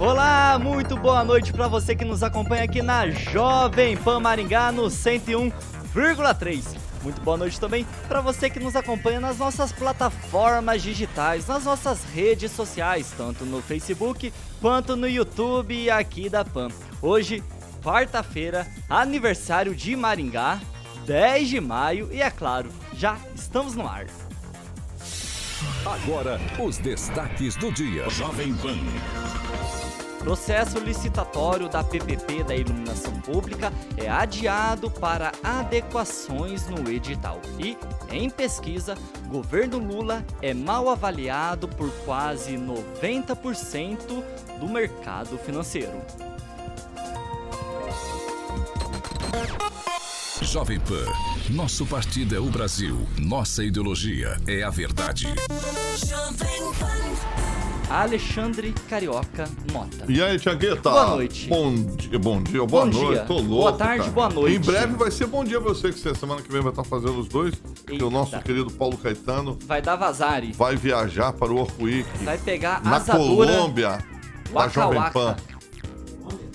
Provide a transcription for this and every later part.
Olá, muito boa noite para você que nos acompanha aqui na Jovem Pan Maringá no 101,3. Muito boa noite também para você que nos acompanha nas nossas plataformas digitais, nas nossas redes sociais, tanto no Facebook quanto no YouTube aqui da Pan. Hoje, quarta-feira, aniversário de Maringá, 10 de maio e é claro, já estamos no ar. Agora, os destaques do dia. Jovem Pan. Processo licitatório da PPP da Iluminação Pública é adiado para adequações no edital. E, em pesquisa, governo Lula é mal avaliado por quase 90% do mercado financeiro. Jovem Pan, nosso partido é o Brasil, nossa ideologia é a verdade. Jovem Pan. Alexandre Carioca Mota. E aí, Tiagueta? Boa noite. Bom dia, bom dia, boa bom noite. Dia. Tô louco. Boa tarde, cara. boa noite. Em breve vai ser bom dia pra você, que semana que vem vai estar fazendo os dois. E o nosso querido Paulo Caetano vai dar vazare. Vai viajar para o Orcuíque. Vai pegar na asadura, Colômbia. Da Jovem Pan.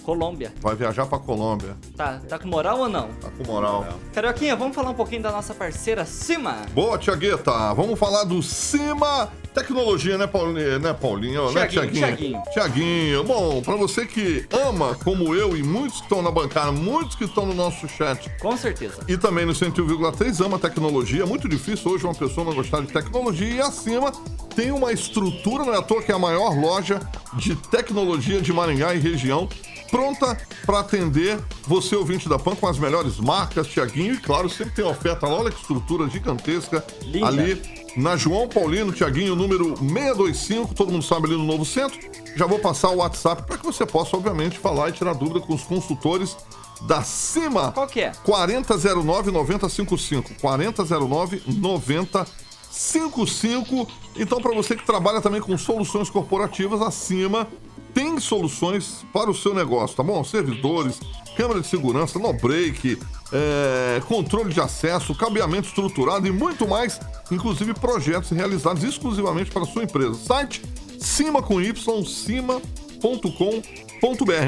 Colômbia. Vai viajar pra Colômbia. Tá, tá com moral ou não? Tá com moral. Carioquinha, vamos falar um pouquinho da nossa parceira Cima? Boa, Tiagueta. Vamos falar do Cima Tecnologia, né, Paulinho? Né, Paulinho? né, Tiaguinho? Tiaguinho. Bom, pra você que ama, como eu e muitos que estão na bancada, muitos que estão no nosso chat. Com certeza. E também no 101,3 ama tecnologia. É muito difícil hoje uma pessoa não gostar de tecnologia. E acima tem uma estrutura, não é à toa que é a maior loja de tecnologia de Maringá e região pronta para atender você, ouvinte da PAN, com as melhores marcas, Tiaguinho. E claro, sempre tem oferta lá, olha que estrutura gigantesca Linda. ali na João Paulino, Tiaguinho, número 625, todo mundo sabe ali no Novo Centro. Já vou passar o WhatsApp para que você possa, obviamente, falar e tirar dúvida com os consultores da CIMA. Qual que é? 4009-9055. 4009-9055. Então, para você que trabalha também com soluções corporativas, a CIMA tem soluções para o seu negócio, tá bom? Servidores, câmera de segurança, no break, é, controle de acesso, cabeamento estruturado e muito mais, inclusive projetos realizados exclusivamente para a sua empresa. Site cima com y, cima.com.br.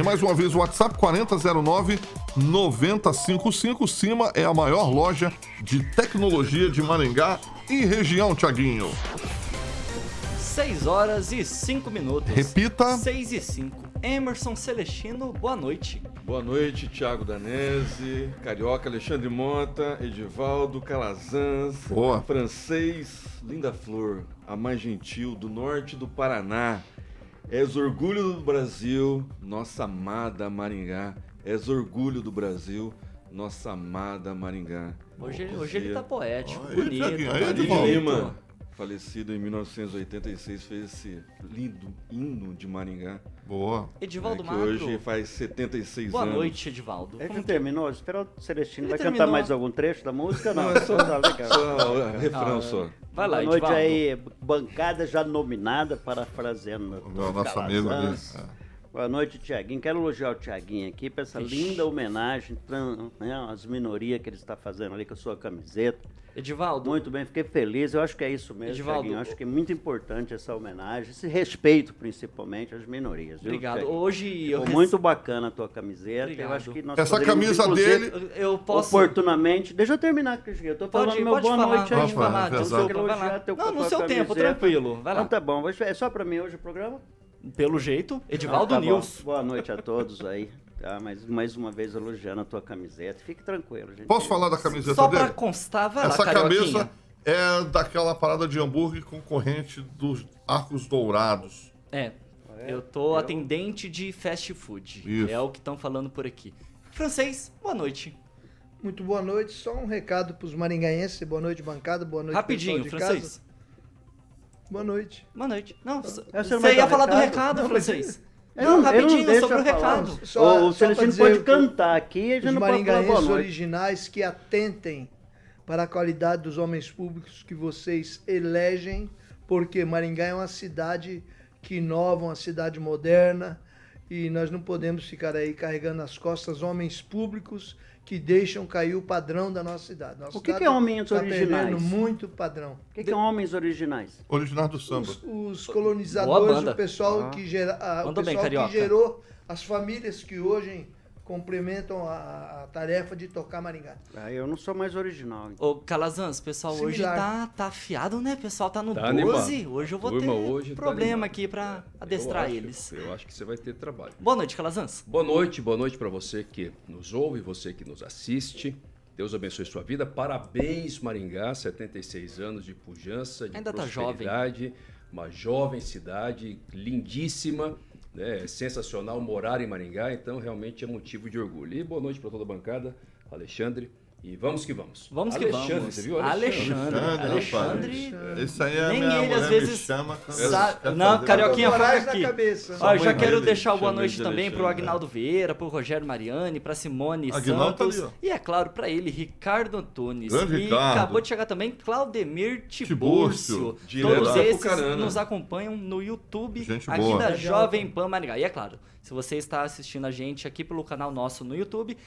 Mais uma vez o WhatsApp 4009 9055. Cima é a maior loja de tecnologia de Maringá e região, Tiaguinho. 6 horas e 5 minutos. Repita. 6 e 5. Emerson Celestino, boa noite. Boa noite, Thiago Danese, Carioca, Alexandre Mota, Edivaldo, Calazans, boa. francês, Linda Flor, a mais gentil do norte do Paraná. És orgulho do Brasil, nossa amada Maringá. És orgulho do Brasil, nossa amada Maringá. Hoje, hoje ele tá poético, bonito. Aí, aí, aí, Lima falecido em 1986, fez esse lindo hino de Maringá. Boa. Edivaldo é, que hoje faz 76 Boa anos. Boa noite, Edivaldo. É que terminou? Espera o Celestino. Ele vai terminou. cantar mais algum trecho da música? Não, não é só, só refrão ah, só. Vai lá, Boa noite Edivaldo. aí, bancada já nominada, parafraseando. O nosso amigo ali. É. Boa noite, Tiaguinho. Quero elogiar o Tiaguinho aqui por essa Ixi. linda homenagem né, às minorias que ele está fazendo ali com a sua camiseta. Edivaldo. Muito bem, fiquei feliz. Eu acho que é isso mesmo, Edivaldo. Tiaguinho. Acho que é muito importante essa homenagem, esse respeito, principalmente, às minorias. Viu, Obrigado. Tiaguinho? Hoje Ficou eu muito bacana a tua camiseta. Obrigado. Eu acho que nós essa camisa dele, eu posso oportunamente. Deixa eu terminar, Cristian. Eu tô falando pode, meu pode boa falar, noite aí. Pode falar, falar. Não, no seu tempo, tranquilo. Vai lá. Então tá bom. É só para mim hoje o programa? Pelo jeito, Edivaldo ah, tá News. Boa noite a todos aí. Tá, mas mais uma vez elogiando a tua camiseta. Fique tranquilo, gente. Posso falar da camiseta Só dele? pra constar, vai Essa lá, cabeça é daquela parada de hambúrguer concorrente dos Arcos Dourados. É, eu tô atendente de fast food. Isso. É o que estão falando por aqui. Francês, boa noite. Muito boa noite. Só um recado pros maringaenses. Boa noite, bancada. Boa noite, Rapidinho, pessoal de francês. casa. Boa noite. Boa noite. Não, você você não vai ia falar do recado? Não, francês. Ele Não, rapidinho, sobre o recado. Só- o pra Celestino pode que cantar aqui e gente não pode falar boa maringaenses noite. originais que atentem para a qualidade dos homens públicos que vocês elegem, porque Maringá é uma cidade que inova, uma cidade moderna, e nós não podemos ficar aí carregando nas costas homens públicos que deixam cair o padrão da nossa cidade. Nossa O que cidade que é homens tá originais? perdendo muito padrão. O que, que é homens originais? Original do samba. Os, os colonizadores, o pessoal, Ah. que, gera, a- o bem, pessoal Carioca. que gerou as famílias que hoje complementam a, a tarefa de tocar Maringá. Ah, eu não sou mais original. então. Ô, Calazans, o pessoal hoje Similar. tá, tá afiado, né? O pessoal tá no Tá 12. animado. Hoje eu vou Turma ter hoje tá problema animado. aqui pra Eu adestrar acho- eles. Eu acho que você vai ter trabalho. Boa noite, Calazans. Boa noite, boa noite para você que nos ouve, você que nos assiste. Deus abençoe sua vida. Parabéns, Maringá, 76 anos de pujança, de Ainda tá prosperidade. Uma jovem cidade, lindíssima? É sensacional morar em Maringá, então realmente é motivo de orgulho. E boa noite para toda a bancada, Alexandre. E vamos que vamos. Vamos que Alexandre, vamos. Você viu? Alexandre. Alexandre. Esse aí é Nem minha ele, mulher às me vezes, chama Não, Carioquinha, foca aqui. cabeça. Ó, já mãe quero dele deixar o boa noite de também pro Alexandre, Agnaldo Vieira, pro Rogério Mariani, pra Simone Aguinaldo tá Santos ali, ó. e, é claro, pra ele, Ricardo Antunes. Grande e Ricardo. acabou de chegar também Claudemir Tibúrcio. Tibúrcio. Direto Todos esses nos acompanham no YouTube Gente aqui boa. da. Jovem Pan Maringá. E é claro, se você está assistindo a gente aqui pelo canal nosso no YouTube,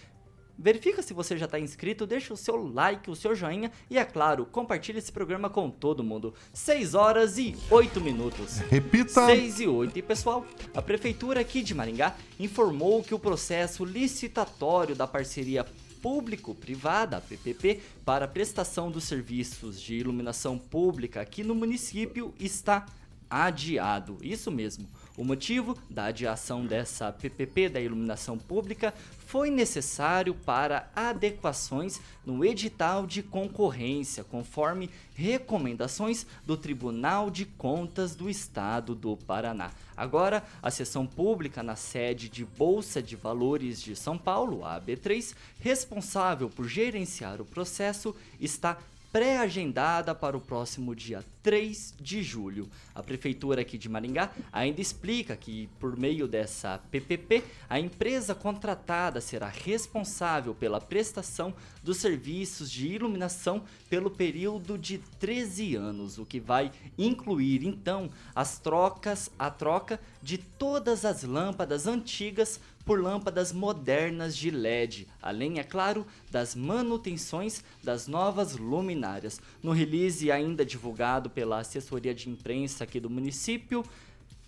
Verifica se você já está inscrito, deixa o seu like, o seu joinha e, é claro, compartilhe esse programa com todo mundo. 6 horas e 8 minutos. Repita. 6 e 8. E pessoal, a Prefeitura aqui de Maringá informou que o processo licitatório da parceria público-privada, PPP, para prestação dos serviços de iluminação pública aqui no município está adiado. Isso mesmo. O motivo da adiação dessa PPP da iluminação pública foi necessário para adequações no edital de concorrência, conforme recomendações do Tribunal de Contas do Estado do Paraná. Agora, a sessão pública na sede de Bolsa de Valores de São Paulo, a AB3, responsável por gerenciar o processo, está pré-agendada para o próximo dia 3 de julho. A prefeitura aqui de Maringá ainda explica que, por meio dessa PPP, a empresa contratada será responsável pela prestação dos serviços de iluminação pelo período de 13 anos, o que vai incluir então as trocas, a troca de todas as lâmpadas antigas por lâmpadas modernas de LED, além, é claro, das manutenções das novas luminárias. No release ainda divulgado pela assessoria de imprensa aqui do município,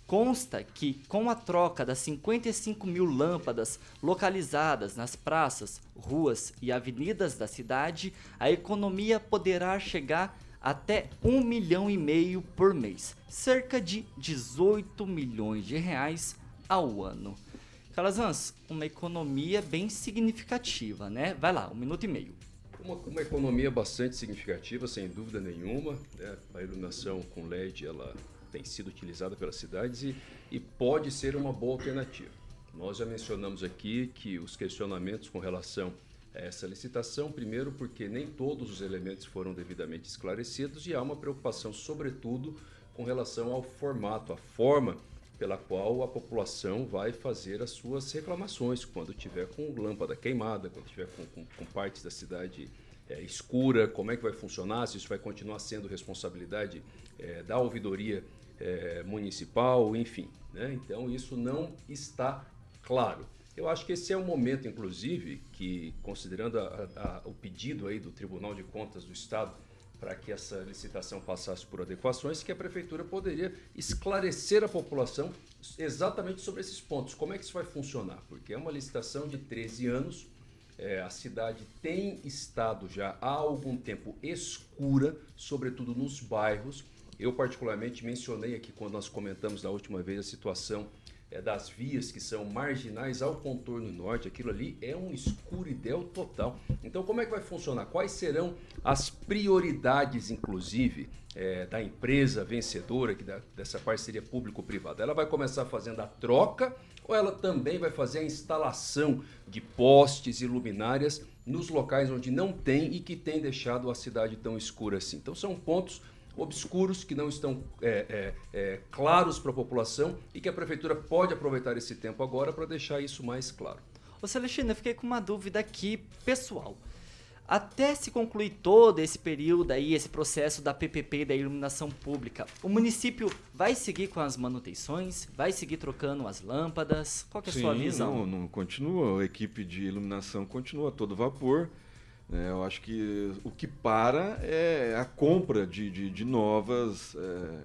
Consta que, com a troca das 55 mil lâmpadas localizadas nas praças, ruas e avenidas da cidade, a economia poderá chegar até 1 milhão e meio por mês, cerca de 18 milhões de reais ao ano. Calazans, uma economia bem significativa, né? Vai lá, um minuto e meio. Uma, uma economia bastante significativa, sem dúvida nenhuma. né? A iluminação com LED ela tem sido utilizada pelas cidades e, e pode ser uma boa alternativa. Nós já mencionamos aqui que os questionamentos com relação a essa licitação, primeiro porque nem todos os elementos foram devidamente esclarecidos e há uma preocupação, sobretudo, com relação ao formato, a forma pela qual a população vai fazer as suas reclamações quando tiver com lâmpada queimada, quando tiver com, com, com partes da cidade é, escura, como é que vai funcionar, se isso vai continuar sendo responsabilidade é, da ouvidoria é, municipal, enfim. Né? Então isso não está claro. Eu acho que esse é um momento, inclusive, que, considerando a, a, o pedido aí do Tribunal de Contas do Estado para que essa licitação passasse por adequações, que a prefeitura poderia esclarecer a população exatamente sobre esses pontos. Como é que isso vai funcionar? Porque é uma licitação de 13 anos, é, a cidade tem estado já há algum tempo escura, sobretudo nos bairros. Eu, particularmente, mencionei aqui quando nós comentamos da última vez a situação é, das vias que são marginais ao contorno norte, aquilo ali é um escuridão total. Então, como é que vai funcionar? Quais serão as prioridades, inclusive, é, da empresa vencedora que dessa parceria público-privada? Ela vai começar fazendo a troca ou ela também vai fazer a instalação de postes e luminárias nos locais onde não tem e que tem deixado a cidade tão escura assim? Então, são pontos obscuros que não estão é, é, é, claros para a população e que a prefeitura pode aproveitar esse tempo agora para deixar isso mais claro. Ô Celestino, eu fiquei com uma dúvida aqui pessoal. Até se concluir todo esse período aí, esse processo da PPP da iluminação pública, o município vai seguir com as manutenções? Vai seguir trocando as lâmpadas? Qual é a Sim, sua visão? Não, não continua. A equipe de iluminação continua a todo vapor. É, eu acho que o que para é a compra de, de, de novas, é,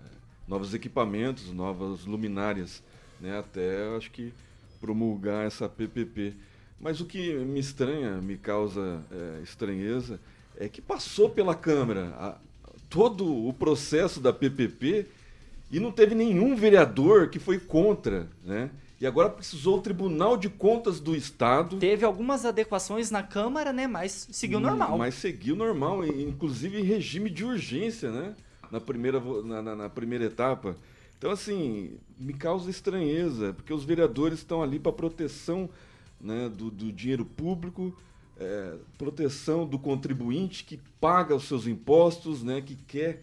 novos equipamentos, novas luminárias, né? até acho que promulgar essa PPP. Mas o que me estranha, me causa é, estranheza, é que passou pela Câmara a, todo o processo da PPP e não teve nenhum vereador que foi contra, né? E agora precisou o Tribunal de Contas do Estado. Teve algumas adequações na Câmara, né? Mas seguiu normal. Mas seguiu normal, inclusive em regime de urgência, né? Na primeira, na, na, na primeira etapa. Então, assim, me causa estranheza, porque os vereadores estão ali para proteção né, do, do dinheiro público, é, proteção do contribuinte que paga os seus impostos, né, que quer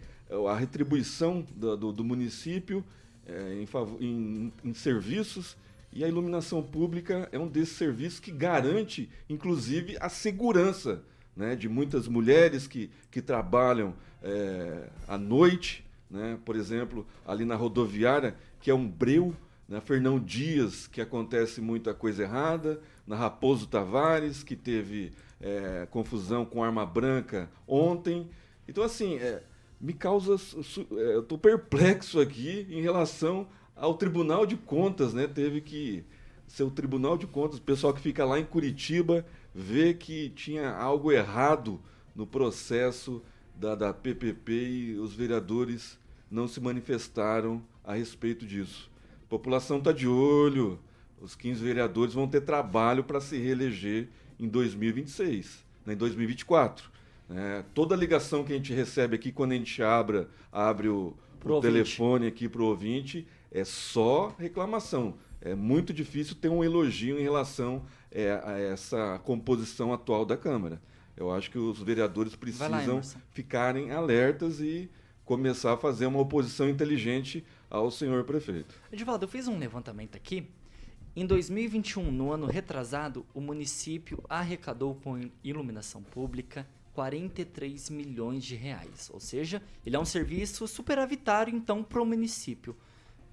a retribuição do, do, do município é, em, em, em serviços e a iluminação pública é um desses serviços que garante, inclusive, a segurança né, de muitas mulheres que, que trabalham é, à noite, né, por exemplo, ali na rodoviária, que é um breu, na né, Fernão Dias, que acontece muita coisa errada, na Raposo Tavares, que teve é, confusão com arma branca ontem. Então, assim, é, me causa. É, eu estou perplexo aqui em relação ao Tribunal de Contas, né? Teve que ser o Tribunal de Contas, o pessoal que fica lá em Curitiba vê que tinha algo errado no processo da, da PPP e os vereadores não se manifestaram a respeito disso. A população está de olho, os 15 vereadores vão ter trabalho para se reeleger em 2026, né, em 2024. Né? Toda ligação que a gente recebe aqui, quando a gente abre, abre o, o telefone aqui para o ouvinte, é só reclamação. É muito difícil ter um elogio em relação é, a essa composição atual da Câmara. Eu acho que os vereadores precisam lá, ficarem alertas e começar a fazer uma oposição inteligente ao senhor prefeito. Edivaldo, eu fiz um levantamento aqui. Em 2021, no ano retrasado, o município arrecadou com iluminação pública 43 milhões de reais. Ou seja, ele é um serviço superavitário então para o município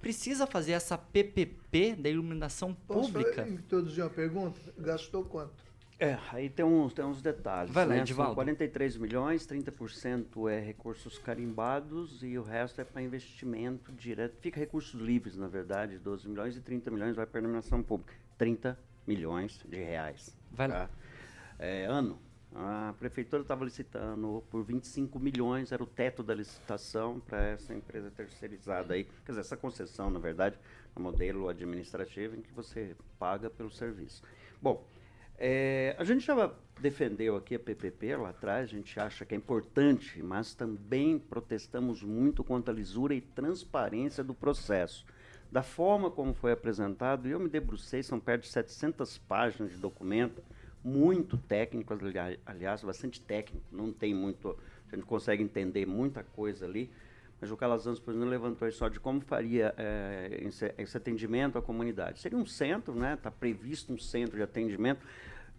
precisa fazer essa PPP da iluminação pública? Posso introduzir uma pergunta? Gastou quanto? É, aí tem uns, tem uns detalhes. Vai lá, né? Edivaldo. São 43 milhões, 30% é recursos carimbados e o resto é para investimento direto. Fica recursos livres, na verdade, 12 milhões e 30 milhões vai para a iluminação pública. 30 milhões de reais. Vai lá. Tá? É, ano, a prefeitura estava licitando por 25 milhões, era o teto da licitação para essa empresa terceirizada aí. Quer dizer, essa concessão, na verdade, é um modelo administrativo em que você paga pelo serviço. Bom, é, a gente já defendeu aqui a PPP lá atrás, a gente acha que é importante, mas também protestamos muito contra a lisura e transparência do processo. Da forma como foi apresentado, eu me debrucei, são perto de 700 páginas de documento, muito técnico, aliás, bastante técnico, não tem muito, a gente consegue entender muita coisa ali, mas o Calazans, por exemplo, levantou só de como faria é, esse, esse, atendimento à comunidade. Seria um centro, né? Está previsto um centro de atendimento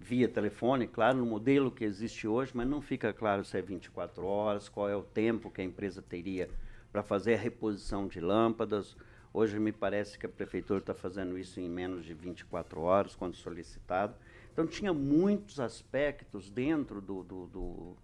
via telefone, claro, no modelo que existe hoje, mas não fica claro se é 24 horas, qual é o tempo que a empresa teria para fazer a reposição de lâmpadas. Hoje me parece que a prefeitura está fazendo isso em menos de 24 horas, quando solicitado. Então, tinha muitos aspectos dentro do, do, do,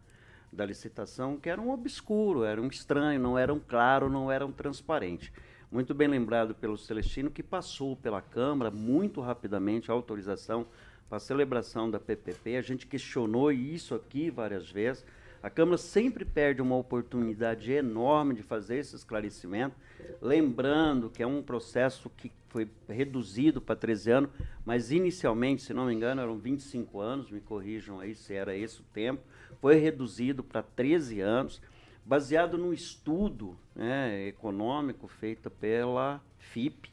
da licitação que eram obscuros, eram estranhos, não eram claros, não eram transparentes. Muito bem lembrado pelo Celestino, que passou pela Câmara muito rapidamente a autorização para a celebração da PPP. A gente questionou isso aqui várias vezes. A Câmara sempre perde uma oportunidade enorme de fazer esse esclarecimento, lembrando que é um processo que foi reduzido para 13 anos, mas inicialmente, se não me engano, eram 25 anos, me corrijam aí se era esse o tempo, foi reduzido para 13 anos, baseado num estudo né, econômico feito pela FIP.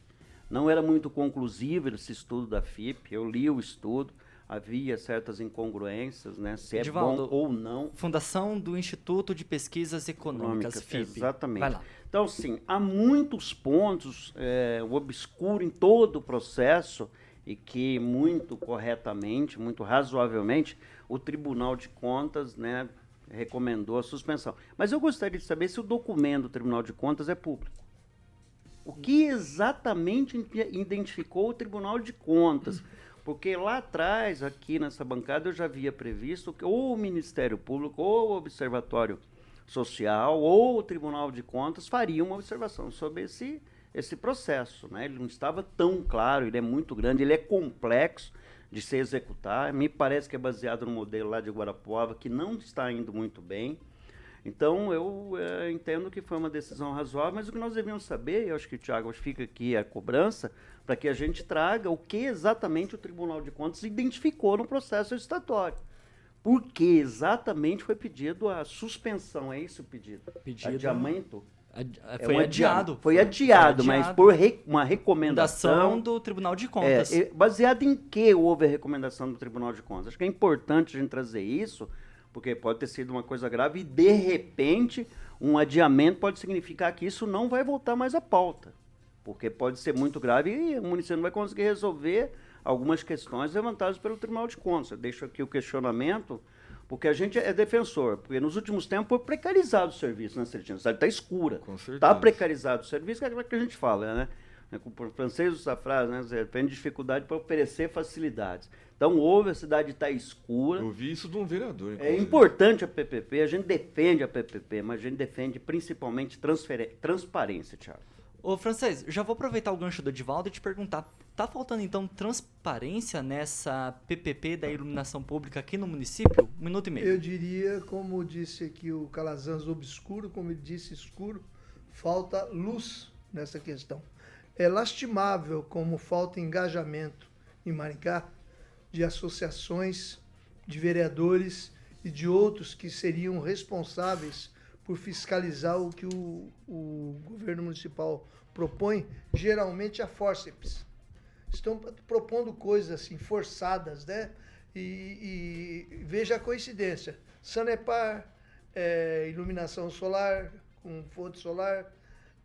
Não era muito conclusivo esse estudo da FIP, eu li o estudo, havia certas incongruências, né, se é Edivaldo, bom ou não. Fundação do Instituto de Pesquisas Econômicas, Econômicas, FIP. exatamente. Então, sim, há muitos pontos é, obscuro em todo o processo e que muito corretamente, muito razoavelmente, o Tribunal de Contas né, recomendou a suspensão. Mas eu gostaria de saber se o documento do Tribunal de Contas é público. O que exatamente ide- identificou o Tribunal de Contas? Porque lá atrás, aqui nessa bancada, eu já havia previsto que ou o Ministério Público, ou o Observatório Social, ou o Tribunal de Contas fariam uma observação sobre esse, esse processo. Né? Ele não estava tão claro, ele é muito grande, ele é complexo de se executar. Me parece que é baseado no modelo lá de Guarapuava, que não está indo muito bem. Então, eu eh, entendo que foi uma decisão razoável, mas o que nós devíamos saber, eu acho que, Tiago, fica aqui a cobrança, para que a gente traga o que exatamente o Tribunal de Contas identificou no processo licitatório. Por que exatamente foi pedido a suspensão? É esse o pedido? Pedido- Adiamento? Adi- É Foi um adiado. Foi adiado, Foi mas adiado. por re- uma recomendação. do Tribunal de É, Contas. e baseado em que houve a recomendação do Tribunal de Contas? Acho que é importante a gente trazer isso, porque pode ter sido uma coisa grave e, de repente, um adiamento pode significar que isso não vai voltar mais à pauta. Porque pode ser muito grave e o município não vai conseguir resolver algumas questões levantadas pelo Tribunal de Contas. Eu deixo aqui o questionamento, porque a gente é defensor, porque nos últimos tempos foi precarizado o serviço, né, cidade está escura. Está precarizado o serviço, que é aquilo que a gente fala, né? Com o francês usa a frase, né? Tem dificuldade para oferecer facilidades. Então, houve, a cidade está escura. Eu vi isso de um vereador. É inclusive. importante a PPP, a gente defende a PPP, mas a gente defende principalmente transparência, Thiago. Ô, Francês, já vou aproveitar o gancho do Edivaldo e te perguntar: tá faltando então transparência nessa PPP da iluminação pública aqui no município? Um minuto e meio. Eu diria, como disse aqui o Calazans, obscuro, como ele disse, escuro, falta luz nessa questão. É lastimável como falta engajamento em Maringá de associações, de vereadores e de outros que seriam responsáveis por fiscalizar o que o, o governo municipal propõe, geralmente a fórceps estão propondo coisas assim forçadas, né? E, e veja a coincidência: Sanepar, é, iluminação solar com fonte solar.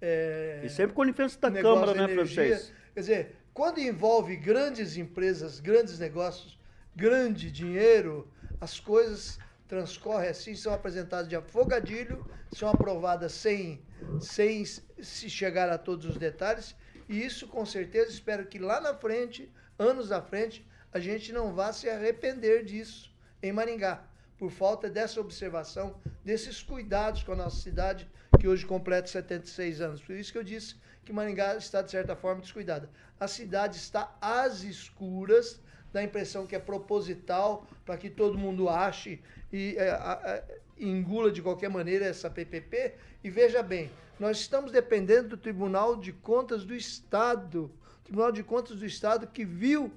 É, E sempre com a licença da Câmara, né, energia. francês? Quer dizer, quando envolve grandes empresas, grandes negócios, grande dinheiro, as coisas transcorrem assim, são apresentadas de afogadilho, são aprovadas sem, sem se chegar a todos os detalhes, e isso com certeza espero que lá na frente, anos à frente, a gente não vá se arrepender disso em Maringá, por falta dessa observação, desses cuidados com a nossa cidade, que hoje completa 76 anos. Por isso que eu disse que Maringá está, de certa forma, descuidada. A cidade está às escuras, dá a impressão que é proposital, para que todo mundo ache e é, a- a- engula de qualquer maneira essa PPP. E veja bem, nós estamos dependendo do Tribunal de Contas do Estado. Tribunal de Contas do Estado que viu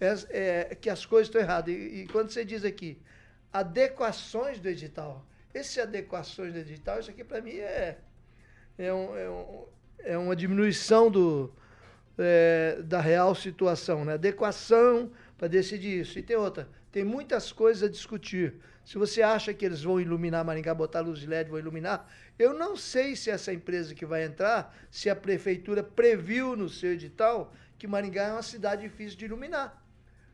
é, que as coisas estão erradas. E, e quando você diz aqui, adequações do edital, esse adequações do edital, isso aqui para mim é, é, um- é um- é uma diminuição do, é, da real situação, né? Adequação para decidir isso. E tem outra, tem muitas coisas a discutir. Se você acha que eles vão iluminar Maringá, botar luz de LED, vão iluminar, eu não sei se essa empresa que vai entrar, se a prefeitura previu no seu edital que Maringá é uma cidade difícil de iluminar.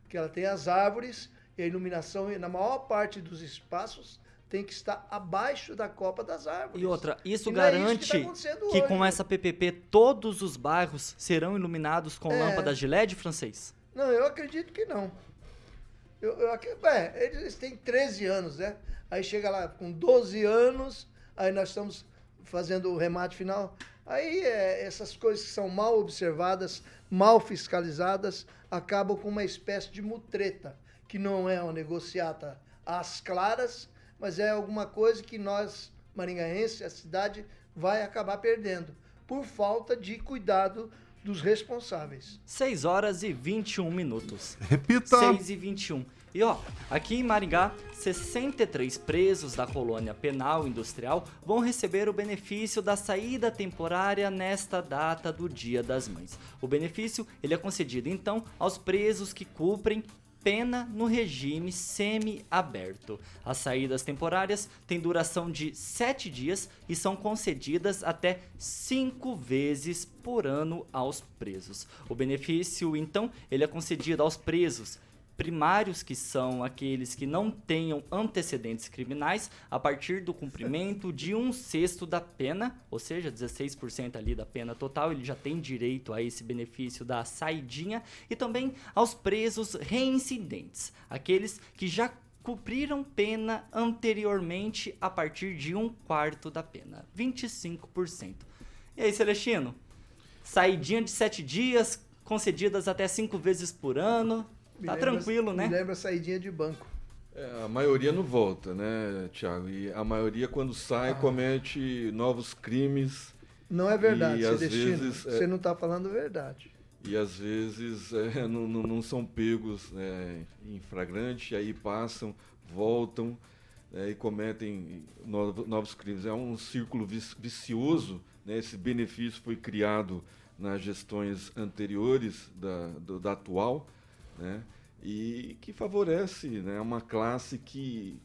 Porque ela tem as árvores e a iluminação, na maior parte dos espaços, tem que estar abaixo da copa das árvores. E outra, isso E não é isso garante que tá que com essa PPP todos os bairros serão iluminados com É. lâmpadas de LED, francês? Não, eu acredito que não. Eu, eu, é, eles têm 13 anos, né? Aí chega lá com 12 anos, aí nós estamos fazendo o remate final. Aí é, essas coisas que são mal observadas, mal fiscalizadas, acabam com uma espécie de mutreta, que não é uma negociata às claras, mas é alguma coisa que nós, maringaenses, a cidade, vai acabar perdendo, por falta de cuidado dos responsáveis. 6 horas e 21 minutos. Repita. 6 e 21. E ó, aqui em Maringá, 63 presos da colônia penal industrial vão receber o benefício da saída temporária nesta data do Dia das Mães. O benefício ele é concedido então aos presos que cumprem pena no regime semi-aberto. As saídas temporárias têm duração de 7 dias e são concedidas até 5 vezes por ano aos presos. O benefício, então, ele é concedido aos presos primários, que são aqueles que não tenham antecedentes criminais, a partir do cumprimento de um sexto da pena, ou seja, 16% ali da pena total, ele já tem direito a esse benefício da saidinha, e também aos presos reincidentes, aqueles que já cumpriram pena anteriormente a partir de um quarto da pena, 25%. E aí, Celestino? Saidinha de sete dias, concedidas até cinco vezes por ano, Me Tá lembra- tranquilo, né? Me lembra a saidinha de banco. É, a maioria não volta, né, Tiago? E a maioria, quando sai, comete novos crimes Não é verdade, E, às Celestino. vezes, é- Você não está falando verdade. e às vezes é, não, não- não são pegos né, em flagrante, aí passam, voltam né, e cometem novo- novos crimes. É um círculo vic- vicioso. Né? Esse benefício foi criado nas gestões anteriores da, do- da atual né? e que favorece né, uma classe que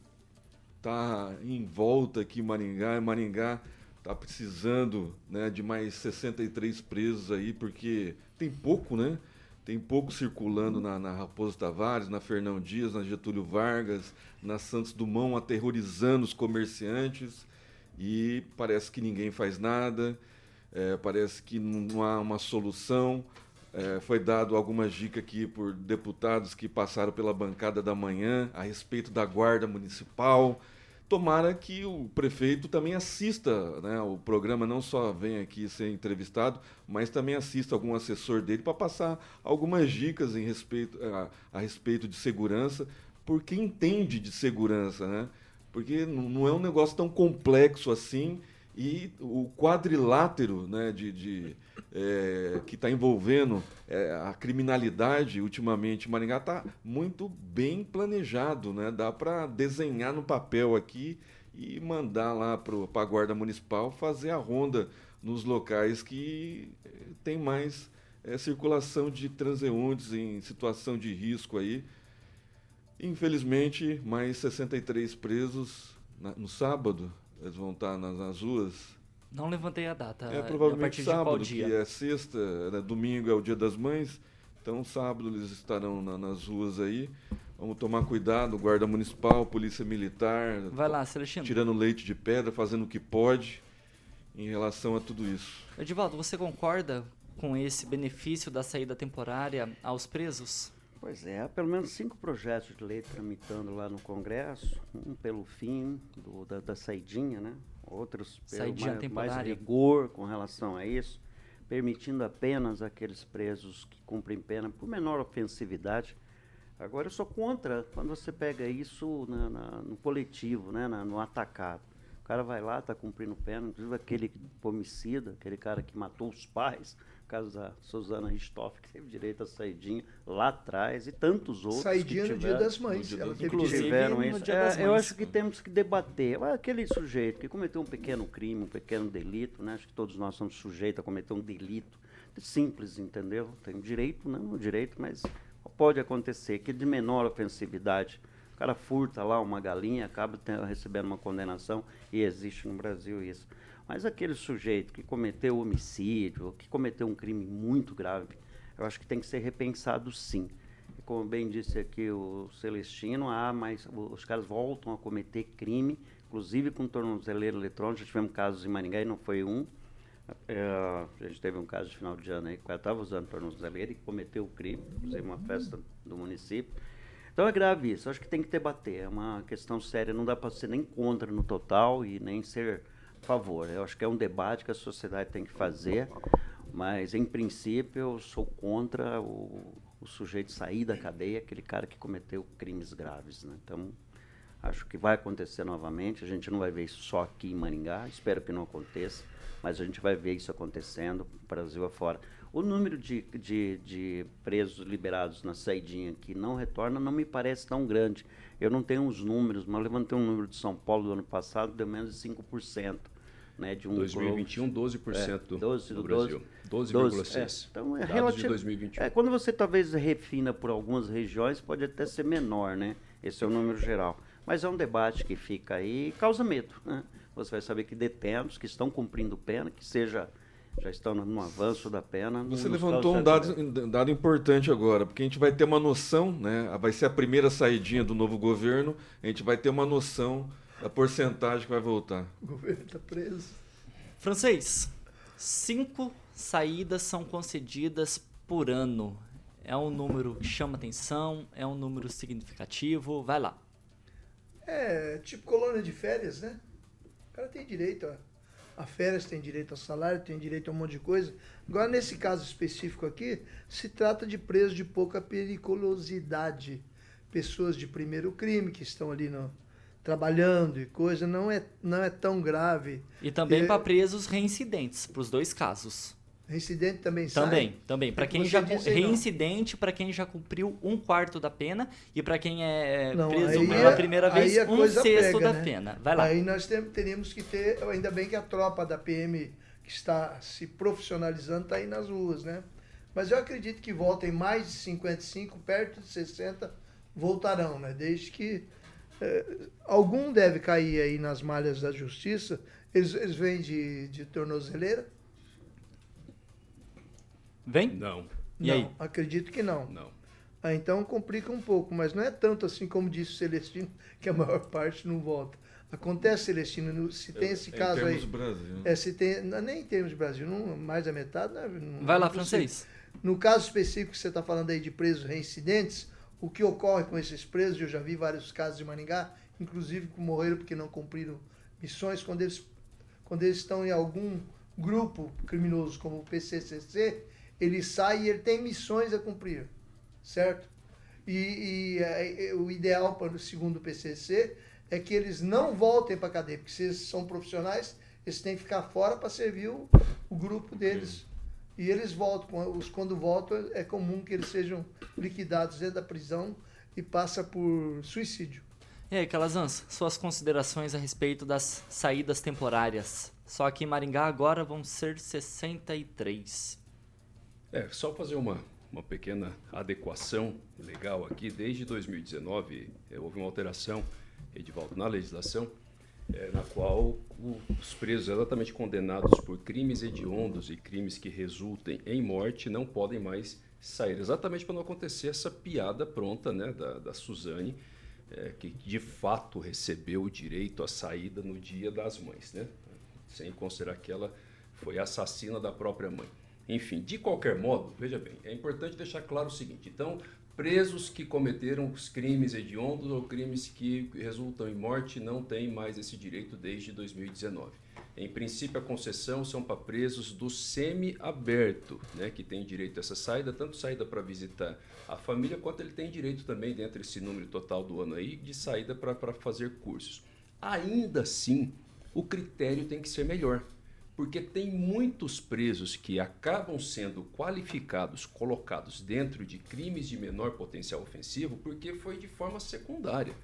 está em volta aqui em Maringá. Maringá está precisando né, de mais 63 presos aí, porque tem pouco, né? Tem pouco circulando na, na Raposo Tavares, na Fernão Dias, na Getúlio Vargas, na Santos Dumont, aterrorizando os comerciantes. E parece que ninguém faz nada, é, parece que não há uma solução. É, foi dado algumas dicas aqui por deputados que passaram pela bancada da manhã a respeito da guarda municipal. Tomara que o prefeito também assista né, o programa, não só vem aqui ser entrevistado, mas também assista algum assessor dele para passar algumas dicas em respeito, a, a respeito de segurança, porque entende de segurança, né? Porque não é um negócio tão complexo assim e o quadrilátero né, de, de, é, que está envolvendo é, a criminalidade ultimamente em Maringá está muito bem planejado. Né? Dá para desenhar no papel aqui e mandar lá para a Guarda Municipal fazer a ronda nos locais que eh, tem mais eh, circulação de transeuntes em situação de risco aí. Infelizmente, mais 63 presos na- no sábado. Eles vão estar nas, nas ruas. Não levantei a data. É a provavelmente sábado, dia? que é sexta, né, domingo é o dia das mães. Então, sábado eles estarão na- nas ruas aí. Vamos tomar cuidado, guarda municipal, polícia militar, Vai lá, Celestino. tirando leite de pedra, fazendo o que pode em relação a tudo isso. Edivaldo, você concorda com esse benefício da saída temporária aos presos? Pois é, há pelo menos cinco projetos de lei tramitando lá no Congresso, um pelo fim do- da, da saidinha, né? outros pelo mais, mais rigor com relação a isso, permitindo apenas aqueles presos que cumprem pena por menor ofensividade. Agora, eu sou contra quando você pega isso na- na- no coletivo, né? na- no atacado. O cara vai lá, está cumprindo pena, inclusive aquele homicida, aquele cara que matou os pais, caso da Suzana Ristoff, que teve direito à saidinha lá atrás, e tantos outros. Saidinha no dia das mães. dia Ela teve tiveram no isso. Dia É, das eu acho que temos que debater. Aquele sujeito que cometeu um pequeno crime, um pequeno delito, né? acho que todos nós somos sujeitos a cometer um delito simples, entendeu? Tem direito, não direito, mas pode acontecer que de menor ofensividade. O cara furta lá uma galinha, acaba recebendo uma condenação, e existe no Brasil isso. Mas aquele sujeito que cometeu homicídio, que cometeu um crime muito grave, eu acho que tem que ser repensado sim. E como bem disse aqui o Celestino, há mais, os caras voltam a cometer crime, inclusive com tornozeleiro eletrônico. Já tivemos casos em Maringá e não foi um. É, a gente teve um caso de final de ano aí que estava usando tornozeleiro e cometeu o crime, inclusive uma festa do município. Então é grave isso, acho que tem que debater, é uma questão séria, não dá para ser nem contra no total e nem ser favor. Eu acho que é um debate que a sociedade tem que fazer, mas em princípio eu sou contra o, o sujeito sair da cadeia, aquele cara que cometeu crimes graves. Né? Então acho que vai acontecer novamente, a gente não vai ver isso só aqui em Maringá, espero que não aconteça, mas a gente vai ver isso acontecendo Brasil afora. O número de, de, de presos liberados na saidinha que não retorna não me parece tão grande. Eu não tenho os números, mas levantei um número de São Paulo do ano passado, deu menos de 5%. Né, de um 2021, 12% é, 12, no 12, Brasil. 12,6%. É, então é relativo. de 2021. É, quando você talvez refina por algumas regiões, pode até ser menor, né? Esse é o número geral. Mas é um debate que fica aí e causa medo. Né? Você vai saber que detentos que estão cumprindo pena, que seja já estão no avanço da pena. Você levantou um dado, um dado importante agora, porque a gente vai ter uma noção, né? Vai ser a primeira saidinha do novo governo, a gente vai ter uma noção da porcentagem que vai voltar. O governo está preso. Francês, cinco saídas são concedidas por ano. É um número que chama atenção, é um número significativo. Vai lá. É, tipo colônia de férias, né? O cara tem direito a a férias, tem direito a salário, tem direito a um monte de coisa. Agora, nesse caso específico aqui, se trata de presos de pouca periculosidade. Pessoas de primeiro crime que estão ali no, trabalhando e coisa, não é, não é tão grave. E também para presos reincidentes, para os dois casos. Reincidente também Também, sai? também. Para quem já reincidente, para quem já cumpriu um quarto da pena e para quem é não, preso pela é, primeira vez, um sexto pega, da né? pena. Vai lá. Aí nós teríamos que ter, ainda bem que a tropa da PM que está se profissionalizando está aí nas ruas, né? Mas eu acredito que voltem mais de 55, perto de 60 voltarão, né? Desde que algum deve cair aí nas malhas da justiça. Eles, eles vêm de, de tornozeleira Vem? Não. E não, aí? acredito que não. Não. Ah, então complica um pouco, mas não é tanto assim como disse o Celestino, que a maior parte não volta. Acontece, Celestino, se tem esse caso em aí. Brasil. É, se tem, não, nem em termos de Brasil, não, mais da metade. Não, não Vai lá, francês. No caso específico que você está falando aí de presos reincidentes, o que ocorre com esses presos, eu já vi vários casos de Maningá, inclusive que morreram porque não cumpriram missões, quando eles, quando eles estão em algum grupo criminoso como o PCCC, ele sai e ele tem missões a cumprir, certo? E, e é, o ideal, para, segundo o PCC, é que eles não voltem para a cadeia, porque se eles são profissionais, eles têm que ficar fora para servir o, o, grupo deles. E eles voltam. Quando voltam, é comum que eles sejam liquidados dentro da prisão e passa por suicídio. E aí, Calazans, suas considerações a respeito das saídas temporárias. Só que em Maringá agora vão ser 63. É, só fazer uma, uma pequena adequação legal aqui. Desde 2019, é, houve uma alteração, Edivaldo, na legislação, é, na qual os presos exatamente condenados por crimes hediondos e crimes que resultem em morte não podem mais sair. Exatamente para não acontecer essa piada pronta né, da, da Suzane, é, que de fato recebeu o direito à saída no dia das mães, né? sem considerar que ela foi assassina da própria mãe. Enfim, de qualquer modo, veja bem, é importante deixar claro o seguinte: então, presos que cometeram os crimes hediondos ou crimes que resultam em morte não têm mais esse direito desde 2019. Em princípio, a concessão são para presos do semi-aberto, né, que tem direito a essa saída, tanto saída para visitar a família, quanto ele tem direito também, dentro desse número total do ano aí, de saída para fazer cursos. Ainda assim, o critério tem que ser melhor porque tem muitos presos que acabam sendo qualificados, colocados dentro de crimes de menor potencial ofensivo, porque foi de forma secundária.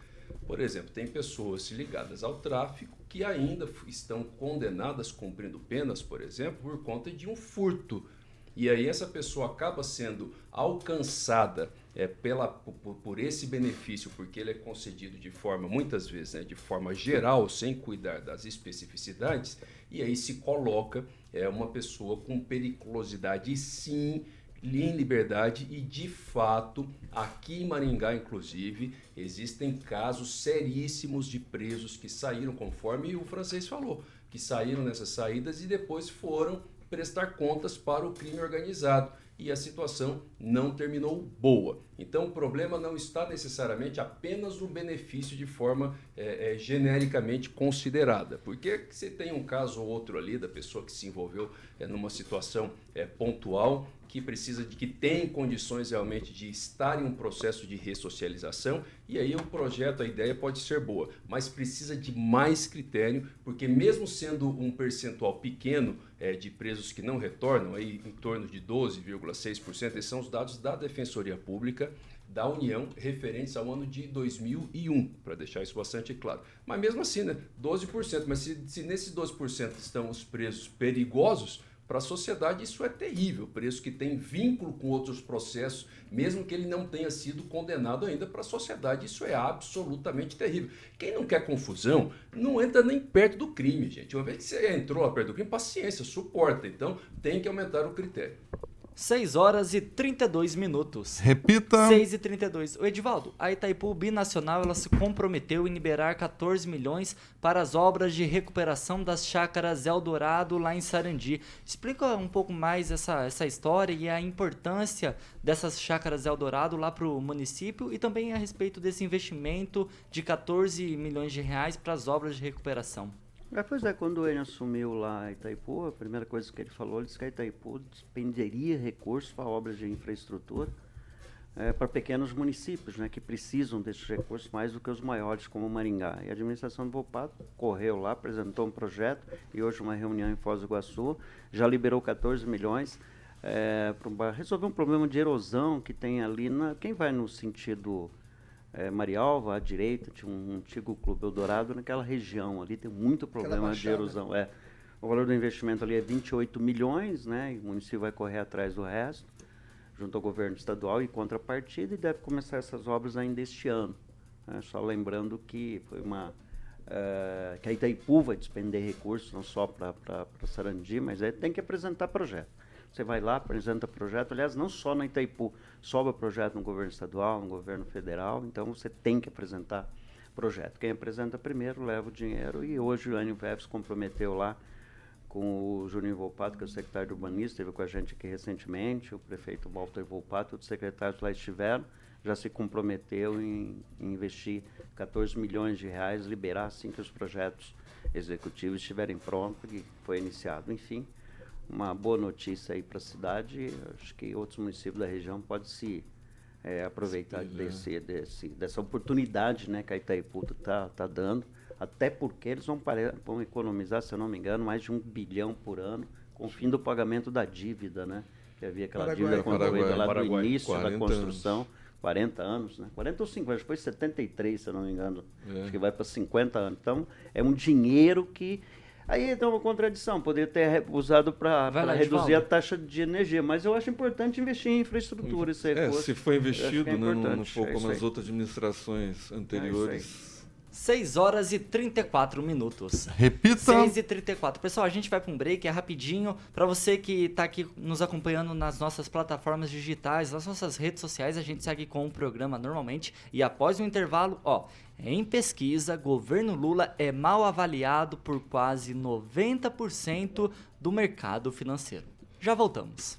Por exemplo, tem pessoas ligadas ao tráfico que ainda estão condenadas cumprindo penas, por exemplo, por conta de um furto. E aí essa pessoa acaba sendo alcançada é, pela, por, por, esse benefício, porque ele é concedido de forma, muitas vezes, né, de forma geral, sem cuidar das especificidades, e aí se coloca é, uma pessoa com periculosidade, sim, em liberdade, e de fato, aqui em Maringá, inclusive, existem casos seríssimos de presos que saíram, conforme o francês falou, que saíram nessas saídas e depois foram prestar contas para o crime organizado. E a situação não terminou boa. Então o problema não está necessariamente apenas no benefício de forma é, é, genericamente considerada, porque você tem um caso ou outro ali da pessoa que se envolveu é, numa situação é, pontual que precisa de que tem condições realmente de estar em um processo de ressocialização e aí o projeto, a ideia pode ser boa, mas precisa de mais critério, porque mesmo sendo um percentual pequeno é, de presos que não retornam, aí em torno de 12,6%, esses são os dados da Defensoria Pública da União referentes ao ano de 2001, para deixar isso bastante claro. Mas mesmo assim, né, 12%, mas se, se nesses 12% estão os presos perigosos, para a sociedade isso é terrível. Preso que tem vínculo com outros processos, mesmo que ele não tenha sido condenado ainda, para a sociedade isso é absolutamente terrível. Quem não quer confusão não entra nem perto do crime, gente. Uma vez que você entrou perto do crime, paciência, suporta. Então tem que aumentar o critério. 6 horas e 32 minutos. Repita. 6 e 32. O Edivaldo, a Itaipu Binacional ela se comprometeu em liberar 14 milhões para as obras de recuperação das chácaras Eldorado lá em Sarandi. Explica um pouco mais essa, essa história e a importância dessas chácaras Eldorado lá para o município e também a respeito desse investimento de 14 milhões de reais para as obras de recuperação. É, pois é, quando ele assumiu lá Itaipu, a primeira coisa que ele falou, ele disse que a Itaipu despenderia recursos para obras de infraestrutura é, para pequenos municípios, né, que precisam desses recursos mais do que os maiores, como Maringá. E a administração do Volpato correu lá, apresentou um projeto, e hoje uma reunião em Foz do Iguaçu, já liberou 14 milhões é, para resolver um problema de erosão que tem ali, na, quem vai no sentido é, Marialva, à direita, tinha um antigo clube Eldorado naquela região ali, tem muito problema de erosão. É. O valor do investimento ali é 28 milhões, né? E o município vai correr atrás do resto, junto ao governo estadual e contrapartida, e deve começar essas obras ainda este ano. Né? Só lembrando que foi uma. Uh, que a Itaipu vai despender recursos, não só para Sarandi, mas é, tem que apresentar projeto. Você vai lá, apresenta projeto, aliás, não só na Itaipu, sobra projeto no governo estadual, no governo federal, então você tem que apresentar projeto. Quem apresenta primeiro leva o dinheiro. E hoje o Anivef se comprometeu lá com o Juninho Volpato, que é o secretário de urbanismo, esteve com a gente aqui recentemente, o prefeito Walter Volpato, outros secretários lá estiveram, já se comprometeu em, em investir 14 milhões de reais, liberar assim que os projetos executivos estiverem prontos, e foi iniciado. Enfim, uma boa notícia aí para a cidade. Acho que outros municípios da região podem se é, aproveitar Sim, desse, é. desse, dessa oportunidade né, que a Itaipu está tá dando. Até porque eles vão, vão economizar, se eu não me engano, mais de um bilhão por ano com o fim do pagamento da dívida, né? Que havia aquela Paraguai. dívida construída lá do início da construção. Anos. 40 anos, né? 40 ou 50, depois 73, se eu não me engano. É. Acho que vai para 50 anos. Então, é um dinheiro que Aí tem uma contradição, poderia ter usado para reduzir a taxa de energia, mas eu acho importante investir em infraestrutura. Esse é, se for investido, é né, não, não for é como as outras administrações anteriores. 6 horas e 34 minutos. Repita. 6 e 34. Pessoal, a gente vai para um break, é rapidinho. Para você que está aqui nos acompanhando nas nossas plataformas digitais, nas nossas redes sociais, a gente segue com o programa normalmente. E após o intervalo, ó, em pesquisa, governo Lula é mal avaliado por quase 90% do mercado financeiro. Já voltamos.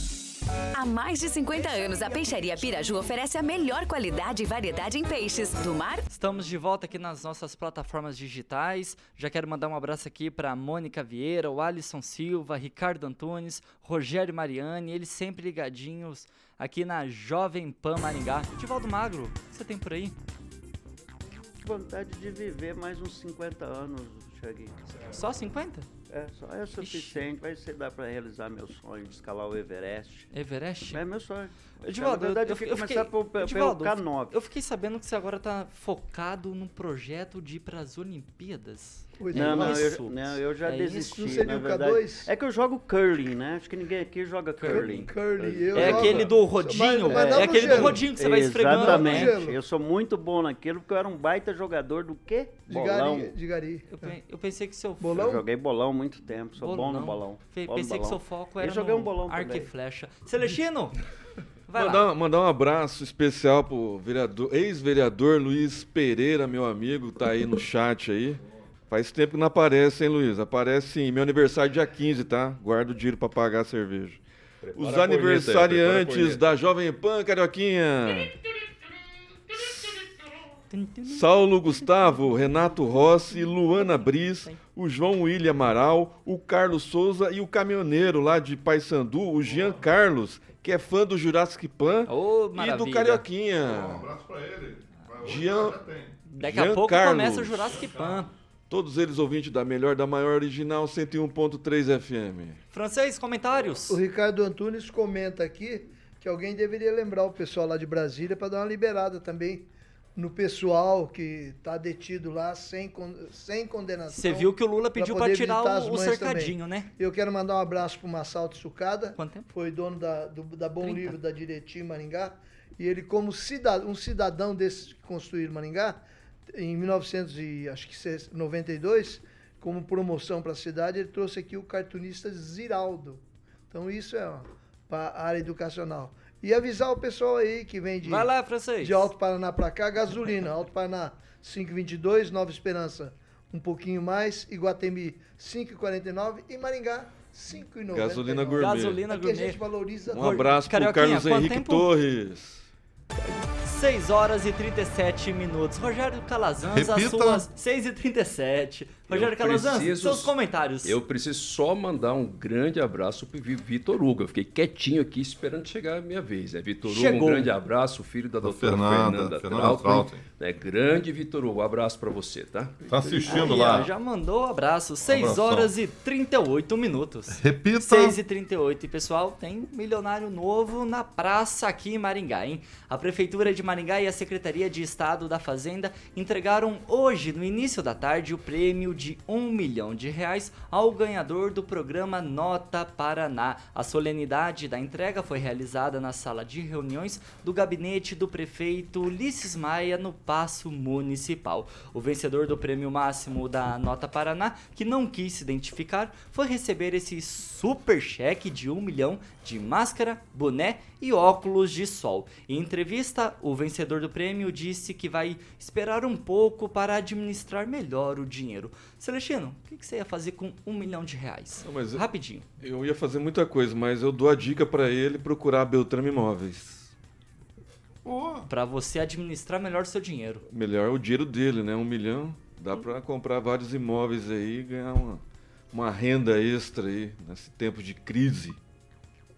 Há mais de 50 anos, a Peixaria Piraju oferece a melhor qualidade e variedade em peixes do mar. Estamos de volta aqui nas nossas plataformas digitais. Já quero mandar um abraço aqui para Mônica Vieira, o Alisson Silva, Ricardo Antunes, Rogério Mariani, eles sempre ligadinhos aqui na Jovem Pan Maringá. Divaldo Magro, o que você tem por aí? Vontade de viver mais uns 50 anos, Thiaguinho. Só 50? É, só é suficiente. Vai ser dar para realizar meu sonho de escalar o Everest. Everest? É meu sonho. Edivaldo, Na verdade, eu, eu, eu fiquei, por, Edivaldo, pelo K9. Eu fiquei sabendo que você agora está focado num projeto de ir para as Olimpíadas. É não, não, eu, não, eu já é desisti. Isso? Não K2? É que eu jogo curling, né? Acho que ninguém aqui joga curling. curling eu é jogo. aquele do rodinho? Mas, mas é, é aquele gelo. do rodinho que você vai esfregando. Exatamente. Eu sou muito bom naquilo porque eu era um baita jogador do quê? De bolão. Gari. De gari. Eu, eu pensei que seu bolão? Eu joguei bolão muito tempo, sou bom no bolão. Fe- Bom no Pensei que bolão. seu foco Eu era joguei no um bolão arco e flecha. Celestino, vai lá. Mandar, mandar um abraço especial pro vereador, ex-vereador Luiz Pereira, meu amigo, tá aí no chat aí. Faz tempo que não aparece, hein, Luiz? Aparece sim. Meu aniversário dia 15, tá? Guarda o dinheiro pra pagar a cerveja. Prepara Os a corneta aí, aniversariantes da Jovem Pan Carioquinha. Saulo Gustavo, Renato Rossi, Luana Bris, o João William Amaral, o Carlos Souza e o caminhoneiro lá de Paysandu, o Jean Carlos, que é fã do Jurassic Pan Ô, e do. Carioquinha. Um abraço pra ele. Jean-. Daqui a Jean pouco Carlos. começa o Jurassic Pan. Todos eles ouvintes da melhor, da maior original 101.3 FM. Francês, comentários? O Ricardo Antunes comenta aqui que alguém deveria lembrar o pessoal lá de Brasília para dar uma liberada também no pessoal que está detido lá sem, sem condenação. Você viu que o Lula pediu poder tirar o, o cercadinho, também. né? Eu quero mandar um abraço para o Massalto Sucada. Quanto tempo? Foi dono da, do- da Bom 30. Livro da Direitinho Maringá. E ele, como cidadão, um cidadão desses que construíram Maringá, em 1992, como promoção para a cidade, ele trouxe aqui o cartunista Ziraldo. Então isso é para a área educacional. E avisar o pessoal aí que vem de, Vai lá, Francês. de Alto Paraná para cá, gasolina. Alto Paraná 5,22, Nova Esperança um pouquinho mais, Iguatemi 5,49 e Maringá 5,99. Gasolina gourmet. Gasolina Aqui a gente valoriza Um abraço pro Carioquinha, Carlos Henrique tempo? Torres. 6 horas e 37 minutos. Rogério Calazans, as Repita. suas 6 e 37. Rogério Calazans, preciso- seus comentários. Eu preciso só mandar um grande abraço pro Vi- Vitor Hugo. Eu fiquei quietinho aqui esperando chegar a minha vez. Né? Vitor Hugo, Chegou. um grande abraço, filho da, doutora Fernanda, Fernanda, Fernanda Trautem. Trautem. Né? Grande Vitor Hugo, um abraço pra você, tá? Tá assistindo Aí, lá. já mandou um abraço. 6 Abração. horas e 38 minutos. Repita. 6 e 38 E pessoal, tem milionário novo na praça aqui em Maringá, hein? A Prefeitura de Maringá e a Secretaria de Estado da Fazenda entregaram hoje, no início da tarde, o prêmio de um milhão de reais ao ganhador do programa Nota Paraná. A solenidade da entrega foi realizada na sala de reuniões do gabinete do prefeito Ulisses Maia no Paço Municipal. O vencedor do prêmio máximo da Nota Paraná, que não quis se identificar, foi receber esse super cheque de um milhão de máscara, boné e óculos de sol. Em entrevista, o vencedor do prêmio disse que vai esperar um pouco para administrar melhor o dinheiro. Celestino, o que você ia fazer com um milhão de reais? Não, Rapidinho. Eu ia fazer muita coisa, mas eu dou a dica pra ele procurar a Beltrame Imóveis. Para você administrar melhor seu dinheiro. Melhor o dinheiro dele, né? Um milhão. Dá pra comprar vários imóveis aí e ganhar uma, uma renda extra aí nesse tempo de crise.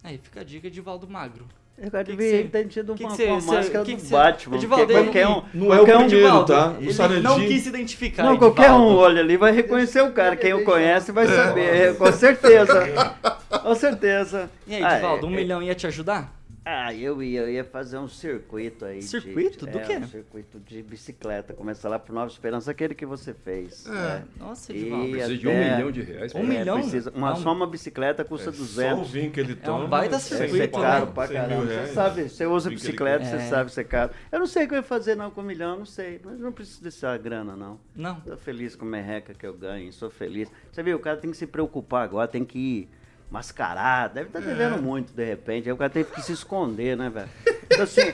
Aí fica a dica de Valdo Magro. Eu gosto Que que ver ele tá que uma, que máscara que do que Batman. Edivaldo, qualquer um, Não é o um primeiro, Edivaldo, tá? O não quis se identificar. Não, qualquer um Edivaldo. olha ali vai reconhecer o cara. Quem o conhece vai saber, com certeza. Com certeza. E aí, Ah, Edivaldo, é- um milhão ia te ajudar? Ah, eu ia, eu ia fazer um circuito aí. de- Circuito? Do é, quê? Um circuito de bicicleta. Começar lá pro Nova Esperança, aquele que você fez. né? Nossa, Edivaldo. Precisa de um milhão de reais. Um pra- milhão? Precisa, uma, É um- Só uma bicicleta custa Só o 200. vinho que ele É toma. um baita Deve ser circuito, pau, caro né? pra caramba. Você sabe, você usa bicicleta, você É. sabe ser caro. Eu não sei o que eu ia fazer não com um milhão, eu não sei. Mas não preciso dessa grana, não. Não. Tô feliz com a merreca que eu ganho, sou feliz. Você viu, o cara tem que se preocupar agora, tem que ir mascarado, deve estar devendo muito de repente, aí o cara tem que se esconder, né, velho? Então assim,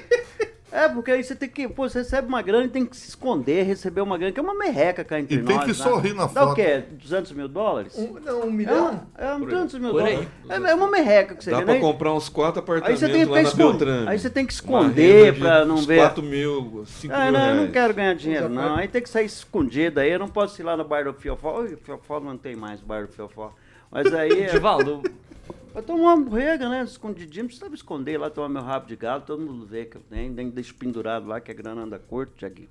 é, porque aí você tem que, pô, você recebe uma grana e tem que se esconder, receber uma grana, que é uma merreca cá entre E tem nós. que né? sorrir na Dá o foto. quê? 200 mil dólares? Um, não, um É, milhão? é um Por 200 mil Por aí. dólares. É, é uma merreca que você Dá vê, pra né? comprar uns quatro Aí apartamentos você tem que lá na Beltrame. Aí você tem que esconder pra não uns ver. 4 mil, 5 Ah, mil não, eu reais. não quero ganhar dinheiro, não. Aí tem que sair escondido aí. Eu não posso ir lá no bar do Fiofó. Oi, Fiofó não tem mais bar do Fiofó. Mas aí. é- Edivaldo, Eu tomo uma borrega, né? Escondidinho, não precisava esconder lá, tomar meu rabo de galo, todo mundo vê que eu tenho, nem deixo pendurado lá, que a grana anda curto, Tiaguinho.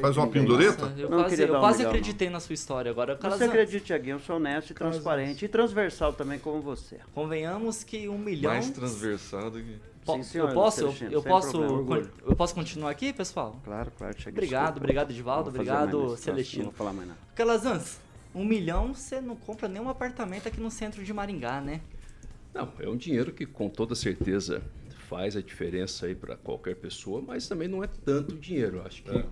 Faz uma pendureta? eu Não quase, eu um quase acreditei na sua história agora. Você Calazans, acredita, Tiaguinho? Eu sou honesto e transparente. E transversal também, como você. Convenhamos que um milhão. Mais transversal do que... Po- Sim, senhor, eu posso, eu, eu posso, problema, eu posso continuar aqui, pessoal? Claro, claro, Tiaguinho. Obrigado, desculpa. obrigado, Edivaldo, mais obrigado, Celestino. Não vou falar mais nada. Calazans, um milhão você não compra nenhum apartamento aqui no centro de Maringá, né? Não, é um dinheiro que com toda certeza faz a diferença aí para qualquer pessoa, mas também não é tanto dinheiro. Acho que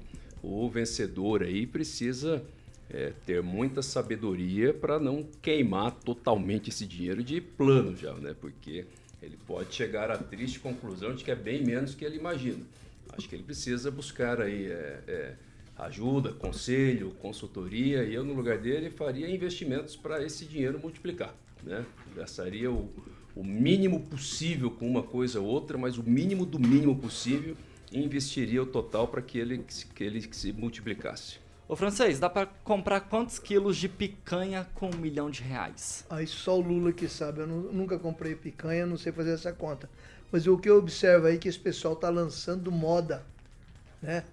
o vencedor aí precisa é, ter muita sabedoria para não queimar totalmente esse dinheiro de plano já, né? Porque ele pode chegar à triste conclusão de que é bem menos que ele imagina. Acho que ele precisa buscar aí é, é, ajuda, conselho, consultoria, e eu no lugar dele faria investimentos para esse dinheiro multiplicar, né? Gastaria o, o mínimo possível com uma coisa ou outra, mas o mínimo do mínimo possível e investiria o total para que ele, que ele se multiplicasse. Ô francês, dá para comprar quantos quilos de picanha com um milhão de reais? Aí só o Lula que sabe. Eu nu- nunca comprei picanha, não sei fazer essa conta. Mas o que eu observo aí é que esse pessoal tá lançando moda, né?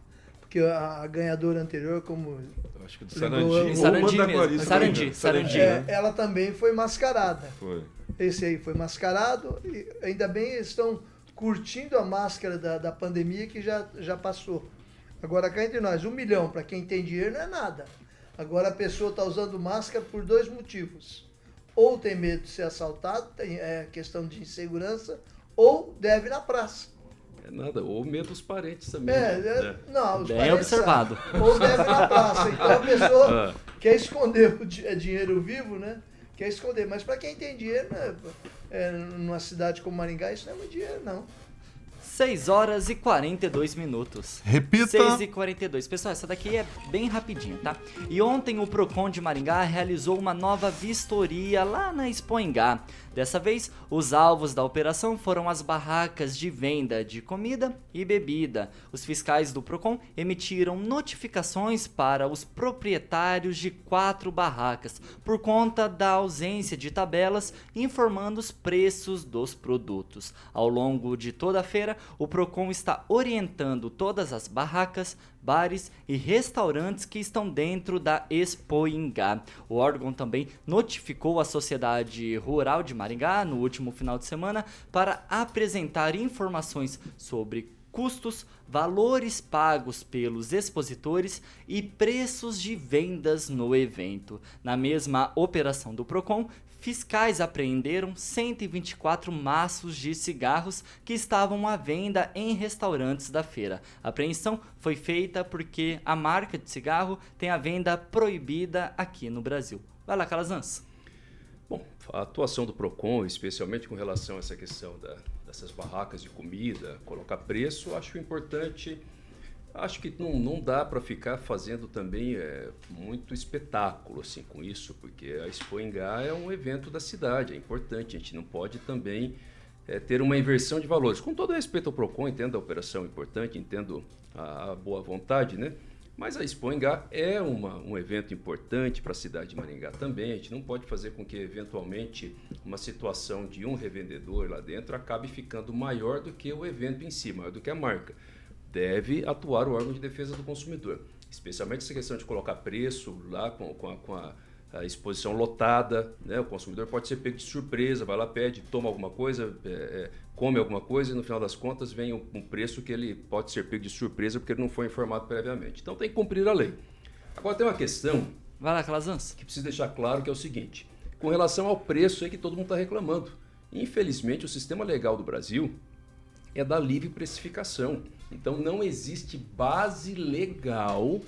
Porque a, a ganhadora anterior, como Acho que do Sarandi. Sarandi Sarandi. Sarandi. é, né? ela também foi mascarada. Foi. Esse aí foi mascarado e ainda bem eles estão curtindo a máscara da, da pandemia que já, já passou. Agora cá entre nós, um milhão para quem tem dinheiro não é nada. Agora a pessoa está usando máscara por dois motivos. Ou tem medo de ser assaltado, tem é, questão de insegurança, ou deve ir na praça. É nada, ou medo dos parentes também. É, né? é, não, os Bem parentes observado. sabem. Ou deve na praça. Então a pessoa Ah. quer esconder o é dinheiro vivo, né? Quer esconder. Mas para quem tem dinheiro, né? É, numa cidade como Maringá, isso não é muito dinheiro, não. 6 horas e 42 minutos. Repita. 6 e 42. Pessoal, essa daqui é bem rapidinho, tá? E ontem o Procon de Maringá realizou uma nova vistoria lá na Expoingá. Dessa vez, os alvos da operação foram as barracas de venda de comida e bebida. Os fiscais do Procon emitiram notificações para os proprietários de quatro barracas por conta da ausência de tabelas informando os preços dos produtos. Ao longo de toda a feira, o Procon está orientando todas as barracas, bares e restaurantes que estão dentro da Expo Ingá. O órgão também notificou a Sociedade Rural de Maringá no último final de semana para apresentar informações sobre custos, valores pagos pelos expositores e preços de vendas no evento. Na mesma operação do Procon, fiscais apreenderam 124 maços de cigarros que estavam à venda em restaurantes da feira. A apreensão foi feita porque a marca de cigarro tem a venda proibida aqui no Brasil. Vai lá, Calazans. Bom, a atuação do PROCON, especialmente com relação a essa questão da- dessas barracas de comida, colocar preço, acho importante. Acho que não, não dá para ficar fazendo também é, muito espetáculo assim com isso, porque a Expo Ingá é um evento da cidade, é importante. A gente não pode também é, ter uma inversão de valores. Com todo respeito ao PROCON, entendo a operação importante, entendo a, a boa vontade, né? Mas a Expo Ingá é uma, um evento importante para a cidade de Maringá também. A gente não pode fazer com que, eventualmente, uma situação de um revendedor lá dentro acabe ficando maior do que o evento em si, maior do que a marca. Deve atuar o órgão de defesa do consumidor, especialmente essa questão de colocar preço lá com, com a, com a- a exposição lotada. Né? O consumidor pode ser pego de surpresa, vai lá, pede, toma alguma coisa, é, é, come alguma coisa e no final das contas vem um, um preço que ele pode ser pego de surpresa porque ele não foi informado previamente. Então tem que cumprir a lei. Agora tem uma questão Vai lá, Calazans. que precisa deixar claro que é o seguinte: com relação ao preço aí que todo mundo está reclamando. Infelizmente, o sistema legal do Brasil é da livre precificação. Então não existe base legal.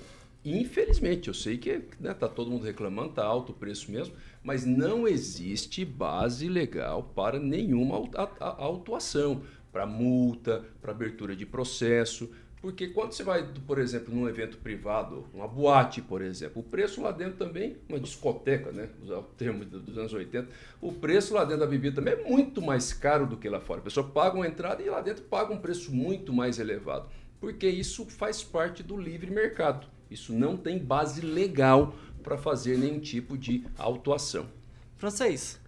Infelizmente, eu sei que né, tá todo mundo reclamando, tá alto o preço mesmo, mas não existe base legal para nenhuma autuação, para multa, para abertura de processo. Porque quando você vai, por exemplo, num evento privado, uma boate, por exemplo, o preço lá dentro também, uma discoteca, né? Usar o termo do- dos anos 80, o preço lá dentro da bebida também é muito mais caro do que lá fora. A pessoa paga uma entrada e lá dentro paga um preço muito mais elevado. Porque isso faz parte do livre mercado. Isso não tem base legal para fazer nenhum tipo de autuação. Francês,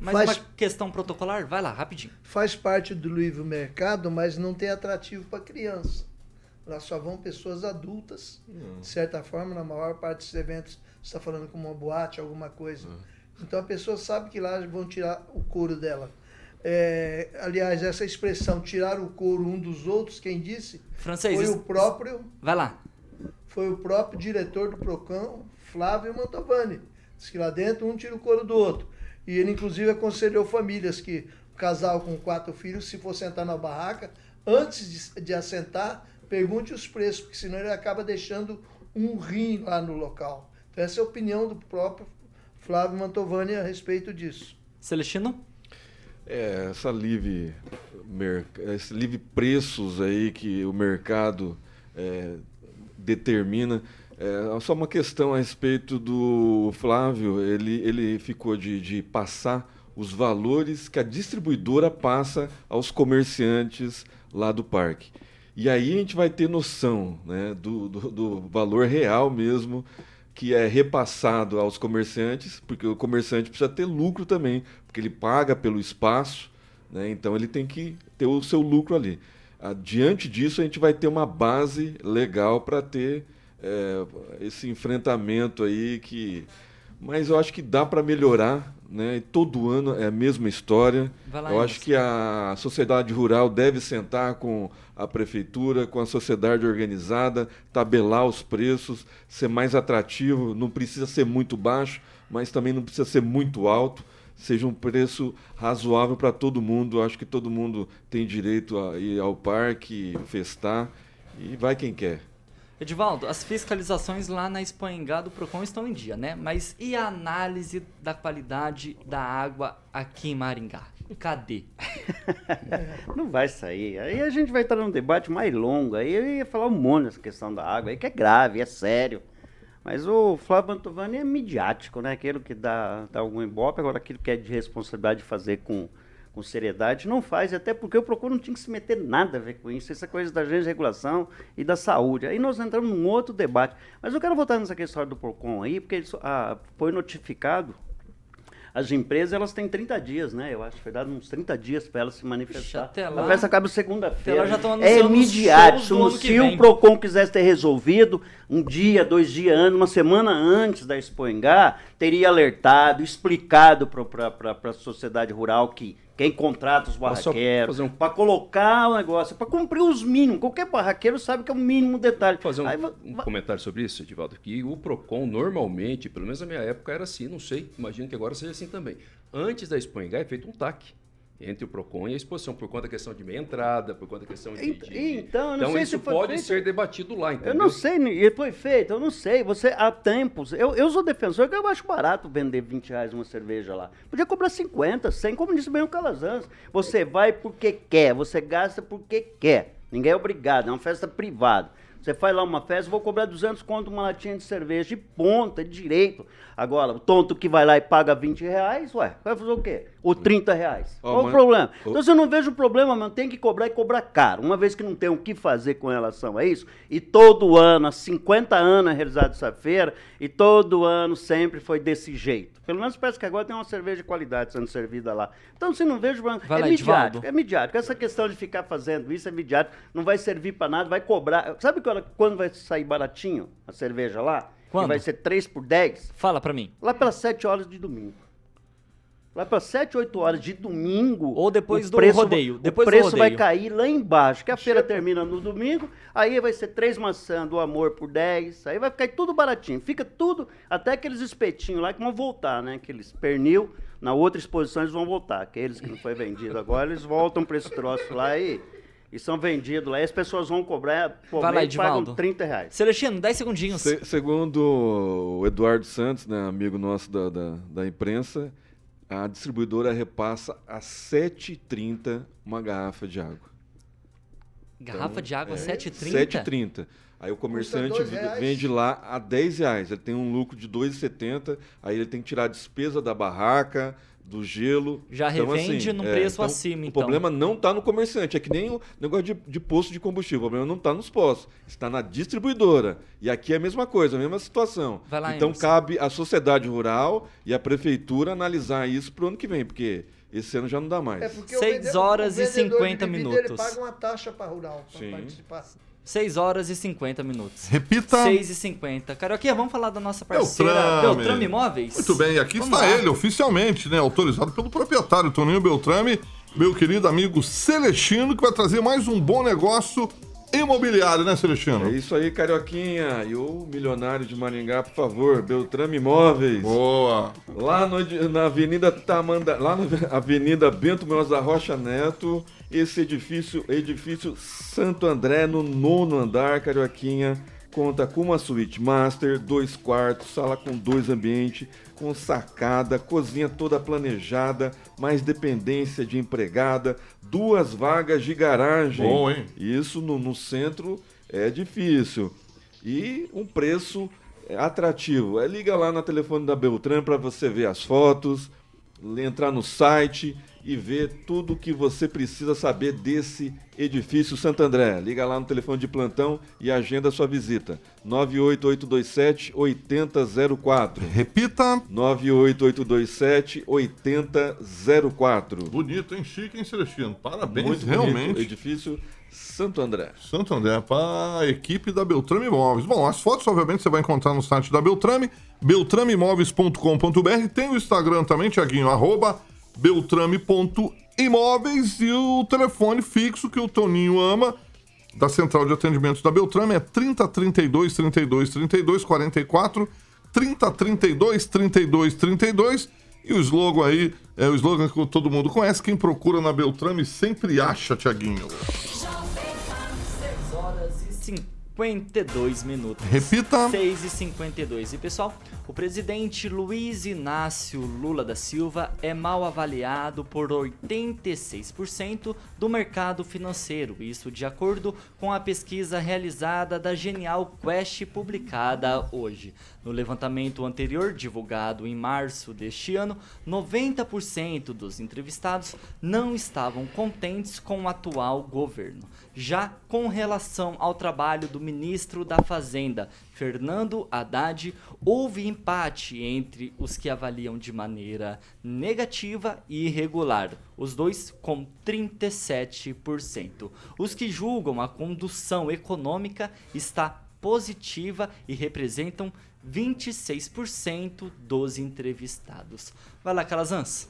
mais Faz- uma questão protocolar? Vai lá, rapidinho. Faz parte do livre mercado, mas não tem atrativo para criança. Lá só vão pessoas adultas, de certa forma, na maior parte dos eventos, você está falando como uma boate, alguma coisa. Então a pessoa sabe que lá vão tirar o couro dela. É, aliás, essa expressão tirar o couro um dos outros, quem disse? Francês, foi isso- o próprio Vai lá. foi o próprio diretor do Procão, Flávio Mantovani. Diz que lá dentro um tira o couro do outro. E ele, inclusive, aconselhou famílias que o casal com quatro filhos, se for sentar na barraca, antes de, de assentar, pergunte os preços, porque senão ele acaba deixando um rim lá no local. Então Essa é a opinião do próprio Flávio Mantovani a respeito disso. Celestino? É, essa livre, esse livre preços aí que o mercado é, determina. É só uma questão a respeito do Flávio, ele, ele ficou de, de passar os valores que a distribuidora passa aos comerciantes lá do parque. E aí a gente vai ter noção né, do, do, do valor real mesmo que é repassado aos comerciantes, porque o comerciante precisa ter lucro também, porque ele paga pelo espaço, né, então ele tem que ter o seu lucro ali. Diante disso, a gente vai ter uma base legal para ter é, esse enfrentamento aí que. Mas eu acho que dá para melhorar, né? E todo ano é a mesma história. Lá, eu acho que a sociedade rural deve sentar com a prefeitura, com a sociedade organizada, tabelar os preços, ser mais atrativo. Não precisa ser muito baixo, mas também não precisa ser muito alto. Seja um preço razoável para todo mundo. Eu acho que todo mundo tem direito a ir ao parque, festar e vai quem quer. Edivaldo, as fiscalizações lá na Espanhangá do Procon estão em dia, né? Mas e a análise da qualidade da água aqui em Maringá? Cadê? Não vai sair. Aí a gente vai estar num debate mais longo. Aí eu ia falar um monte nessa questão da água, aí que é grave, é sério. Mas o Flávio Mantovani é midiático, né? Aquilo que dá, dá algum embope, agora aquilo que é de responsabilidade de fazer com, com seriedade, não faz, até porque o Procon não tinha que se meter nada a ver com isso. Essa coisa da agência de regulação e da saúde. Aí nós entramos num outro debate. Mas eu quero voltar nessa questão do Procon aí, porque isso, ah, foi notificado as empresas elas têm 30 dias, né? Eu acho que foi dado uns 30 dias para elas se manifestar. até a lá- festa acaba segunda-feira. já tão É que Se o Procon quisesse ter resolvido um dia, dois dias antes, uma semana antes da Expoengá, teria alertado, explicado para a sociedade rural que quem contrata os barraqueiros, um- para colocar o negócio, para cumprir os mínimos. Qualquer barraqueiro sabe que é o mínimo detalhe. fazer um, Aí um comentário sobre isso, Edivaldo, que o PROCON normalmente, pelo menos na minha época era assim, não sei, imagino que agora seja assim também. Antes da Expo Engai é feito um TAC entre o PROCON e a exposição, por conta da questão de meia entrada, por conta da questão de... Ent- de- então, sei isso se pode feito- ser debatido lá, entendeu? Eu não sei, e foi feito, eu não sei. Você, há tempos, eu, eu sou defensor que eu acho barato vender 20 reais uma cerveja lá. Podia cobrar 50, 100, como disse bem o Calazans. Você vai porque quer, você gasta porque quer. Ninguém é obrigado, é uma festa privada. Você faz lá uma festa, vou cobrar 200 conto uma latinha de cerveja de ponta, de direito. Agora, o tonto que vai lá e paga 20 reais, ué, vai fazer o quê? Ou 30 reais. Ó, Qual o problema? Ô. Então, se eu não vejo problema, mano, tem que cobrar e cobrar caro. Uma vez que não tem o que fazer com relação a isso, e todo ano, há 50 anos é realizada essa feira, e todo ano sempre foi desse jeito. Pelo menos parece que agora tem uma cerveja de qualidade sendo servida lá. Então, se não vejo problema, Vai é lá, midiático, é midiático. Essa questão de ficar fazendo isso é midiático, não vai servir pra nada, vai cobrar. Sabe quando, quando vai sair baratinho a cerveja lá? Quando? Que vai ser 3 por 10? Fala pra mim. Lá pelas 7 horas de domingo. Lá pelas 7, 8 horas de domingo. Ou depois do preço rodeio, vai- depois o do preço vai rodeio. cair lá embaixo, que a feira termina no domingo, aí vai ser três maçãs do amor por 10, aí vai ficar tudo baratinho. Fica tudo, até aqueles espetinhos lá que vão voltar, né? Aqueles pernil, na outra exposição eles vão voltar. Aqueles que não foi vendido agora, eles voltam para esse troço lá e, e são vendidos lá. E as pessoas vão cobrar, Vai lá, pagam Edivaldo. 30 reais. Celestino, 10 segundinhos. Se- segundo o Eduardo Santos, né, amigo nosso da, da, da imprensa, a distribuidora repassa a 7,30 uma garrafa de água. Garrafa de água, É, 7,30? 7,30. Aí o comerciante vende lá a 10 reais. Ele tem um lucro de 2,70. Aí ele tem que tirar a despesa da barraca, do gelo. Já revende num preço acima, O então. problema não está no comerciante. É que nem o negócio de, de posto de combustível. O problema não está nos postos. Está na distribuidora. E aqui é a mesma coisa, a mesma situação. Vai lá, então Emerson. cabe à sociedade rural e à prefeitura analisar isso para o ano que vem. Porque esse ano já não dá mais. É porque o Seis vende- horas o e vendedor de 50 bebida, minutos. Ele paga uma taxa para rural para participar. 6 horas e 50 minutos. Repita. 6 e 50. Carioquinha, vamos falar da nossa parceira Beltrame. Beltrame Imóveis? Muito bem, e aqui Vamos está lá. ele, oficialmente, né? Autorizado pelo proprietário Toninho Beltrame, meu querido amigo Celestino, que vai trazer mais um bom negócio imobiliário, né, Celestino? É isso aí, Carioquinha. E o milionário de Maringá, por favor, Beltrame Imóveis. Boa. Lá no- na Avenida Tamanda, lá na Avenida Bento Menos da Rocha Neto, esse edifício, edifício Santo André, no nono andar, Carioquinha, conta com uma suíte master, dois quartos, sala com dois ambientes, com sacada, cozinha toda planejada, mais dependência de empregada, duas vagas de garagem. Bom, hein? Isso no, no centro é difícil. E um preço atrativo. É, liga lá no telefone da Beltrán para você ver as fotos, entrar no site e ver tudo o que você precisa saber desse edifício Santo André. Liga lá no telefone de plantão e agenda sua visita. 98827 8004. Repita. 98827 8004. Bonito, hein? Chique, hein, Celestino? Parabéns, Muito realmente. bonito, edifício Santo André. Santo André, para a equipe da Beltrame Imóveis. Bom, as fotos, obviamente, você vai encontrar no site da Beltrame, beltrameimóveis.com.br. Tem o Instagram também, Tiaguinho, arroba beltrame.imóveis e o telefone fixo que o Toninho ama da central de atendimento da Beltrame é 3032 32 32 44 3032 32 32 e o slogan aí é o slogan que todo mundo conhece, quem procura na Beltrame sempre acha, Tiaguinho. 6 horas e 52 minutos. Repita. 6 e 52. E pessoal, o presidente Luiz Inácio Lula da Silva é mal avaliado por 86% do mercado financeiro. Isso de acordo com a pesquisa realizada da Genial Quest publicada hoje. No levantamento anterior, divulgado em março deste ano, 90% dos entrevistados não estavam contentes com o atual governo. Já com relação ao trabalho do ministro da Fazenda, Fernando Haddad, houve empate entre os que avaliam de maneira negativa e irregular, os dois com 37%. Os que julgam a condução econômica está positiva e representam 26% dos entrevistados. Vai lá, Calazans.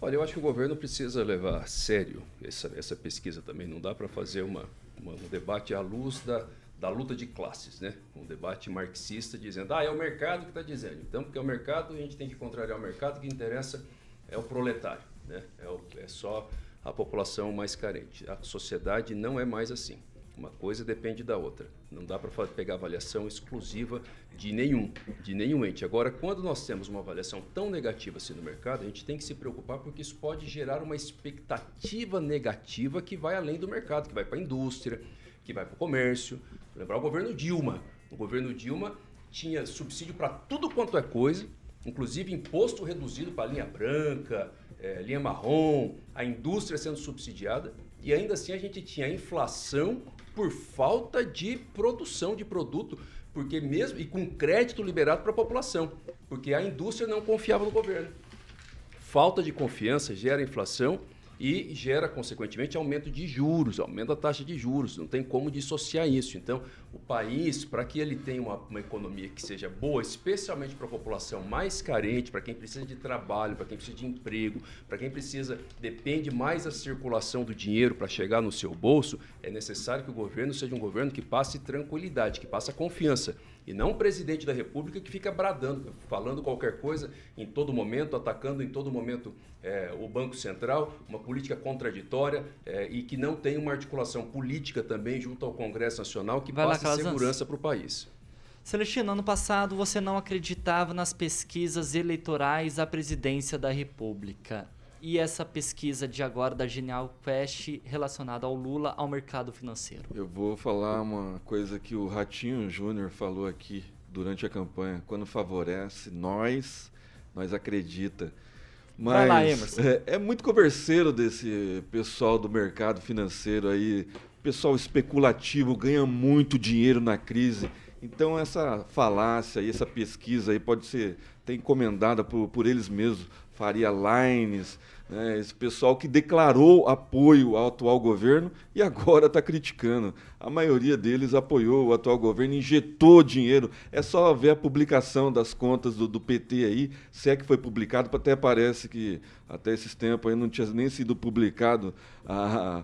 Olha, eu acho que o governo precisa levar a sério essa, essa pesquisa também. Não dá para fazer uma, uma, um debate à luz da, da luta de classes, né? Um debate marxista dizendo, ah, é o mercado que está dizendo. Então, porque é o mercado, a gente tem que contrariar o mercado, o que interessa é o proletário, né? É, o, é só a população mais carente. A sociedade não é mais assim. Uma coisa depende da outra. Não dá para pegar avaliação exclusiva de nenhum, de nenhum ente. Agora, quando nós temos uma avaliação tão negativa assim no mercado, a gente tem que se preocupar porque isso pode gerar uma expectativa negativa que vai além do mercado, que vai para a indústria, que vai para o comércio. Lembrar o governo Dilma. O governo Dilma tinha subsídio para tudo quanto é coisa, inclusive imposto reduzido para linha branca, é, linha marrom, a indústria sendo subsidiada, e ainda assim a gente tinha inflação por falta de produção de produto, porque mesmo e com crédito liberado para a população, porque a indústria não confiava no governo. Falta de confiança gera inflação e gera, consequentemente, aumento de juros, aumento da taxa de juros. Não tem como dissociar isso. Então, o país, para que ele tenha uma, uma, economia que seja boa, especialmente para a população mais carente, para quem precisa de trabalho, para quem precisa de emprego, para quem precisa, depende mais da circulação do dinheiro para chegar no seu bolso, é necessário que o governo seja um governo que passe tranquilidade, que passe confiança. E não um presidente da República que fica bradando, falando qualquer coisa em todo momento, atacando em todo momento é, o Banco Central, uma política contraditória é, e que não tem uma articulação política também junto ao Congresso Nacional que Vai passe segurança para o país. Celestino, ano passado você não acreditava nas pesquisas eleitorais à presidência da República. E essa pesquisa de agora da Genial Quest relacionada ao Lula ao mercado financeiro? Eu vou falar uma coisa que o Ratinho Júnior falou aqui durante a campanha. Quando favorece, nós, nós acredita. Mas Vai lá, Emerson. É, é muito converseiro desse pessoal do mercado financeiro aí. Pessoal especulativo ganha muito dinheiro na crise. Então essa falácia e essa pesquisa aí pode ser até encomendada por, por eles mesmos, Faria Lines, né, esse pessoal que declarou apoio ao atual governo e agora está criticando. A maioria deles apoiou o atual governo, injetou dinheiro. É só ver a publicação das contas do, do PT aí, se é que foi publicado, até parece que até esses tempos aí não tinha nem sido publicado a,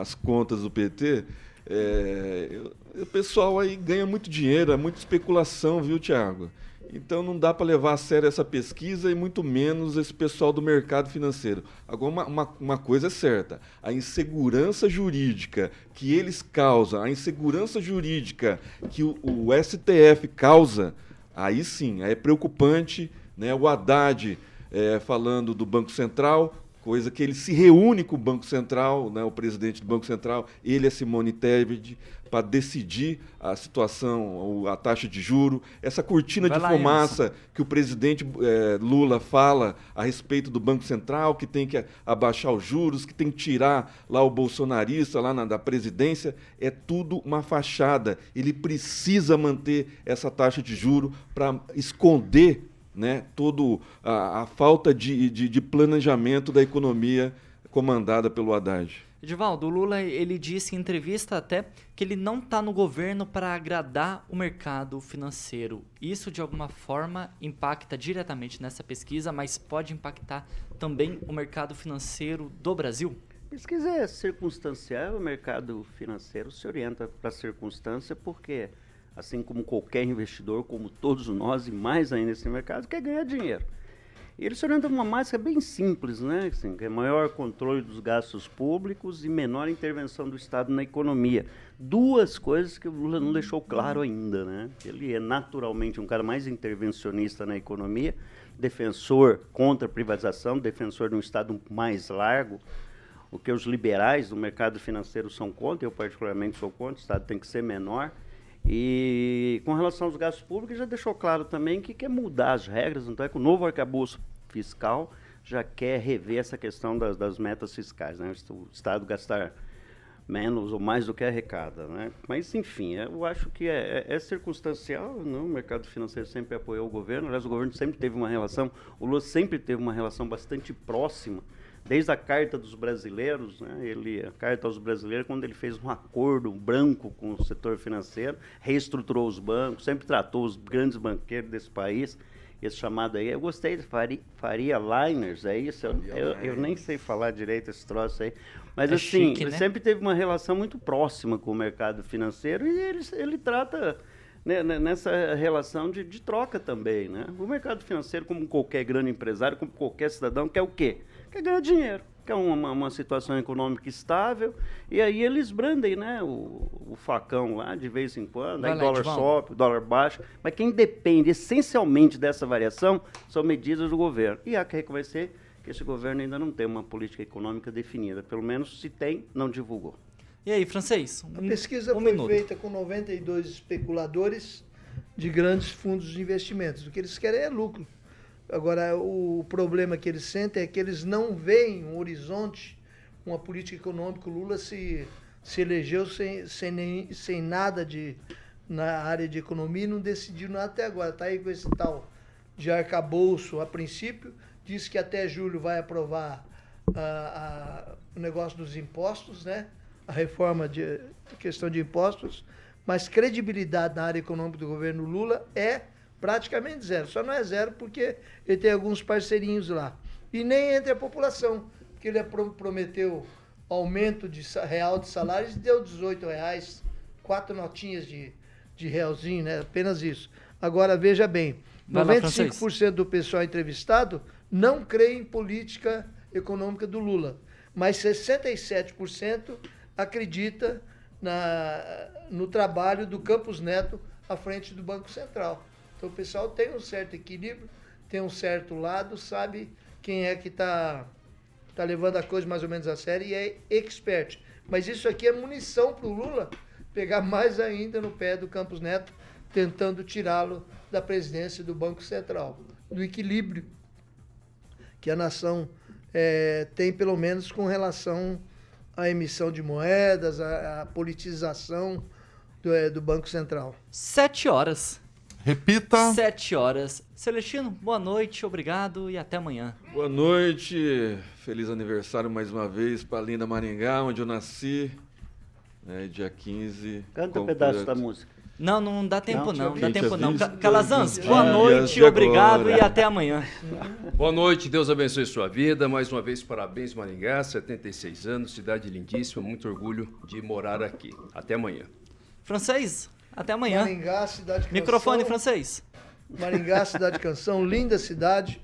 as contas do PT. É, o pessoal aí ganha muito dinheiro, é muita especulação, viu, Tiago? Então não dá para levar a sério essa pesquisa e muito menos esse pessoal do mercado financeiro. Agora, uma, uma, uma, coisa é certa: a insegurança jurídica que eles causam, a insegurança jurídica que o, o STF causa, aí sim, é preocupante. Né? O Haddad é, falando do Banco Central, coisa que ele se reúne com o Banco Central, né, o presidente do Banco Central, ele a Simone Tebet, para decidir a situação, a taxa de juro, essa cortina Vai de fumaça que o presidente é, Lula fala a respeito do Banco Central, que tem que abaixar os juros, que tem que tirar lá o bolsonarista lá na, da presidência, é tudo uma fachada. Ele precisa manter essa taxa de juro para esconder né, toda a, a falta de, de, de planejamento da economia comandada pelo Haddad. Edivaldo, o Lula ele disse em entrevista até que ele não está no governo para agradar o mercado financeiro. Isso de alguma forma impacta diretamente nessa pesquisa, mas pode impactar também o mercado financeiro do Brasil? Pesquisa é circunstancial, o mercado financeiro se orienta para a circunstância porque, assim como qualquer investidor, como todos nós e mais ainda nesse mercado, quer ganhar dinheiro. E ele se orienta uma mágica bem simples, né? Assim, que é maior controle dos gastos públicos e menor intervenção do Estado na economia. Duas coisas que o Lula não deixou claro ainda, né? Ele é naturalmente um cara mais intervencionista na economia, defensor contra a privatização, defensor de um Estado mais largo, o que os liberais do mercado financeiro são contra, eu particularmente sou contra, o Estado tem que ser menor. E com relação aos gastos públicos, já deixou claro também que quer mudar as regras, então é que o novo arcabouço fiscal já quer rever essa questão das, das metas fiscais, né? O Estado gastar menos ou mais do que arrecada, né? Mas, enfim, eu acho que é, é, é circunstancial, não? o mercado financeiro sempre apoiou o governo, aliás, o governo sempre teve uma relação, o Lula sempre teve uma relação bastante próxima desde a Carta dos Brasileiros, né, ele, a Carta aos Brasileiros, quando ele fez um acordo branco com o setor financeiro, reestruturou os bancos, sempre tratou os grandes banqueiros desse país, esse chamado aí, eu gostei de Faria, Faria Liners, é isso? Eu, eu, eu, nem sei falar direito esse troço aí, mas é assim, chique, ele né? sempre teve uma relação muito próxima com o mercado financeiro e ele, ele trata né, né, nessa relação de, de, troca também, né? O mercado financeiro, como qualquer grande empresário, como qualquer cidadão, quer o quê? quer ganhar dinheiro, quer uma, uma situação econômica estável, e aí eles brandem né, o, o facão lá de vez em quando, aí dólar sobe, dólar baixa, mas quem depende essencialmente dessa variação são medidas do governo. E há que reconhecer que esse governo ainda não tem uma política econômica definida, pelo menos se tem, não divulgou. E aí, francês? Um, a pesquisa um foi minuto. feita com 92 especuladores de grandes fundos de investimentos. O que eles querem é lucro. Agora, o problema que eles sentem é que eles não veem um horizonte, uma política econômica. O Lula se, se elegeu sem, sem, nem, sem nada de, na área de economia e não decidiu nada até agora. Está aí com esse tal de arcabouço a princípio, diz que até julho vai aprovar a, a, o negócio dos impostos, né? a reforma de questão de impostos, mas credibilidade na área econômica do governo Lula é praticamente zero. Só não é zero porque ele tem alguns parceirinhos lá. E nem entre a população, porque ele prometeu aumento de real de salários e deu 18 reais, quatro notinhas de, de realzinho, né? Apenas isso. Agora, veja bem, 95% do pessoal entrevistado não crê em política econômica do Lula, mas 67% acredita na, no trabalho do Campos Neto à frente do Banco Central. Então o pessoal tem um certo equilíbrio, tem um certo lado, sabe quem é que está tá levando a coisa mais ou menos a sério e é expert. Mas isso aqui é munição para o Lula pegar mais ainda no pé do Campos Neto, tentando tirá-lo da presidência do Banco Central, do equilíbrio que a nação é, tem, pelo menos com relação à emissão de moedas, à, à politização do, é, do Banco Central. Sete horas. Repita. Sete horas. Celestino, boa noite, obrigado e até amanhã. Boa noite, feliz aniversário mais uma vez para linda Maringá, onde eu nasci. É, dia 15. Canta um pedaço da música. Não, não dá tempo não, não dá tempo não. Calazans, boa noite, obrigado e até amanhã. Boa noite, Deus abençoe sua vida. Mais uma vez, parabéns Maringá, 76 anos, cidade lindíssima, muito orgulho de morar aqui. Até amanhã. Francês, até amanhã. Maringá, cidade Microfone francês. Maringá, cidade canção, linda cidade,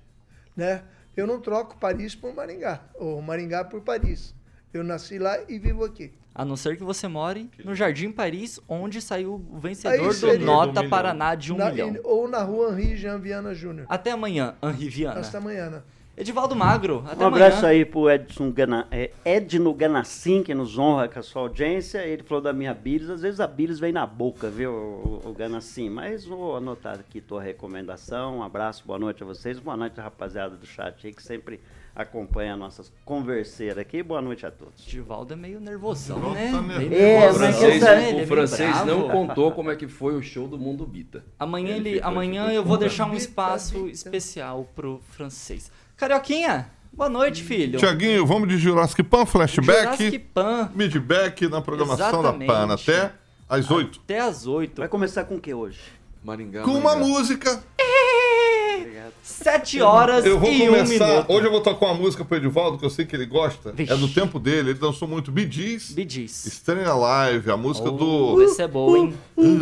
né? Eu não troco Paris por Maringá, ou Maringá por Paris. Eu nasci lá e vivo aqui. A não ser que você more no Jardim Paris, onde saiu o vencedor do Nota Do Paraná de um Na- milhão. ou na rua Henri Jean Viana Júnior. Até amanhã, Henri Viana. Hasta amanhã. Edivaldo Magro, até Um abraço amanhã. aí pro Edson Gana, é, Edno Ganassim, que nos honra com a sua audiência. Ele falou da minha bilis. Às vezes a bilis vem na boca, viu, o, o Ganassim? Mas vou anotar aqui tua recomendação. Um abraço, boa noite a vocês. Boa noite, rapaziada do chat aí, que sempre acompanha nossas converseiras aqui. Boa noite a todos. Edivaldo é meio nervosão, né? tá nervoso. É, O mas francês, né? essa- Ele é o francês bravo. não contou como é que foi o show do Mundo Bita. Amanhã, Ele ele, ficou- amanhã ficou eu vou de deixar um espaço bita. especial pro francês. Carioquinha, boa noite, filho. Tiaguinho, vamos de Jurassic Pan, flashback, Jurassic Pan, midback na programação Exatamente. da PAN até às 8. até às 8. Vai começar com o que hoje? Maringá. Com uma Maringá. música. 7 horas Eu vou e 1 começar. minuto. Hoje eu vou tocar uma música pro Edivaldo, que eu sei que ele gosta. Vixe. É do tempo dele, ele dançou muito Bee Gees. Bee Gees. Staying Alive, a música Oh, do. essa é boa, hein?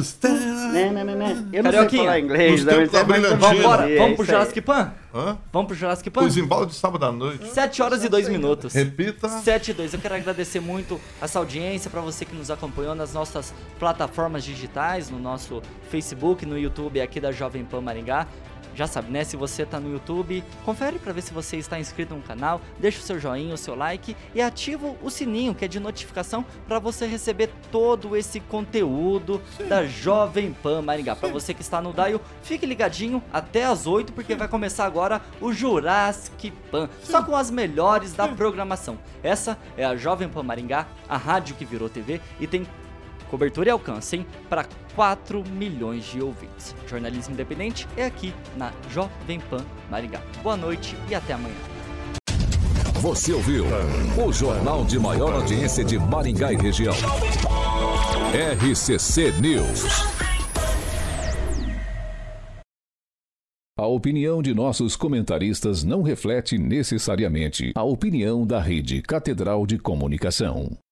Staying Alive. Né, né, né, né. Eu não sei Carioquinha, falar inglês. né, é da mais brilhantina. Vambora, isso, é vamos pro. Jurassic Pan? Hã? Vamos pro Jurassic Pan? Os embalos de sábado à noite. 7 horas e 2 minutos. Repita. 7 e 2. Eu quero agradecer muito essa audiência, para você que nos acompanhou nas nossas plataformas digitais, no nosso Facebook, no YouTube aqui da Jovem Pan Maringá. Já sabe, né? Se você tá no YouTube, confere para ver se você está inscrito no canal, deixa o seu joinha, o seu like e ativa o sininho, que é de notificação, para você receber todo esse conteúdo da Jovem Pan Maringá. Para você que está no Dial, fique ligadinho até as 8, porque vai começar agora o Jurassic Pan, só com as melhores da programação. Essa é a Jovem Pan Maringá, a rádio que virou TV e tem cobertura e alcance, hein? Para 4 milhões de ouvintes. Jornalismo independente é aqui na Jovem Pan Maringá. Boa noite e até amanhã. Você ouviu o jornal de maior audiência de Maringá e região. RCC News. A opinião de nossos comentaristas não reflete necessariamente a opinião da Rede Catedral de Comunicação.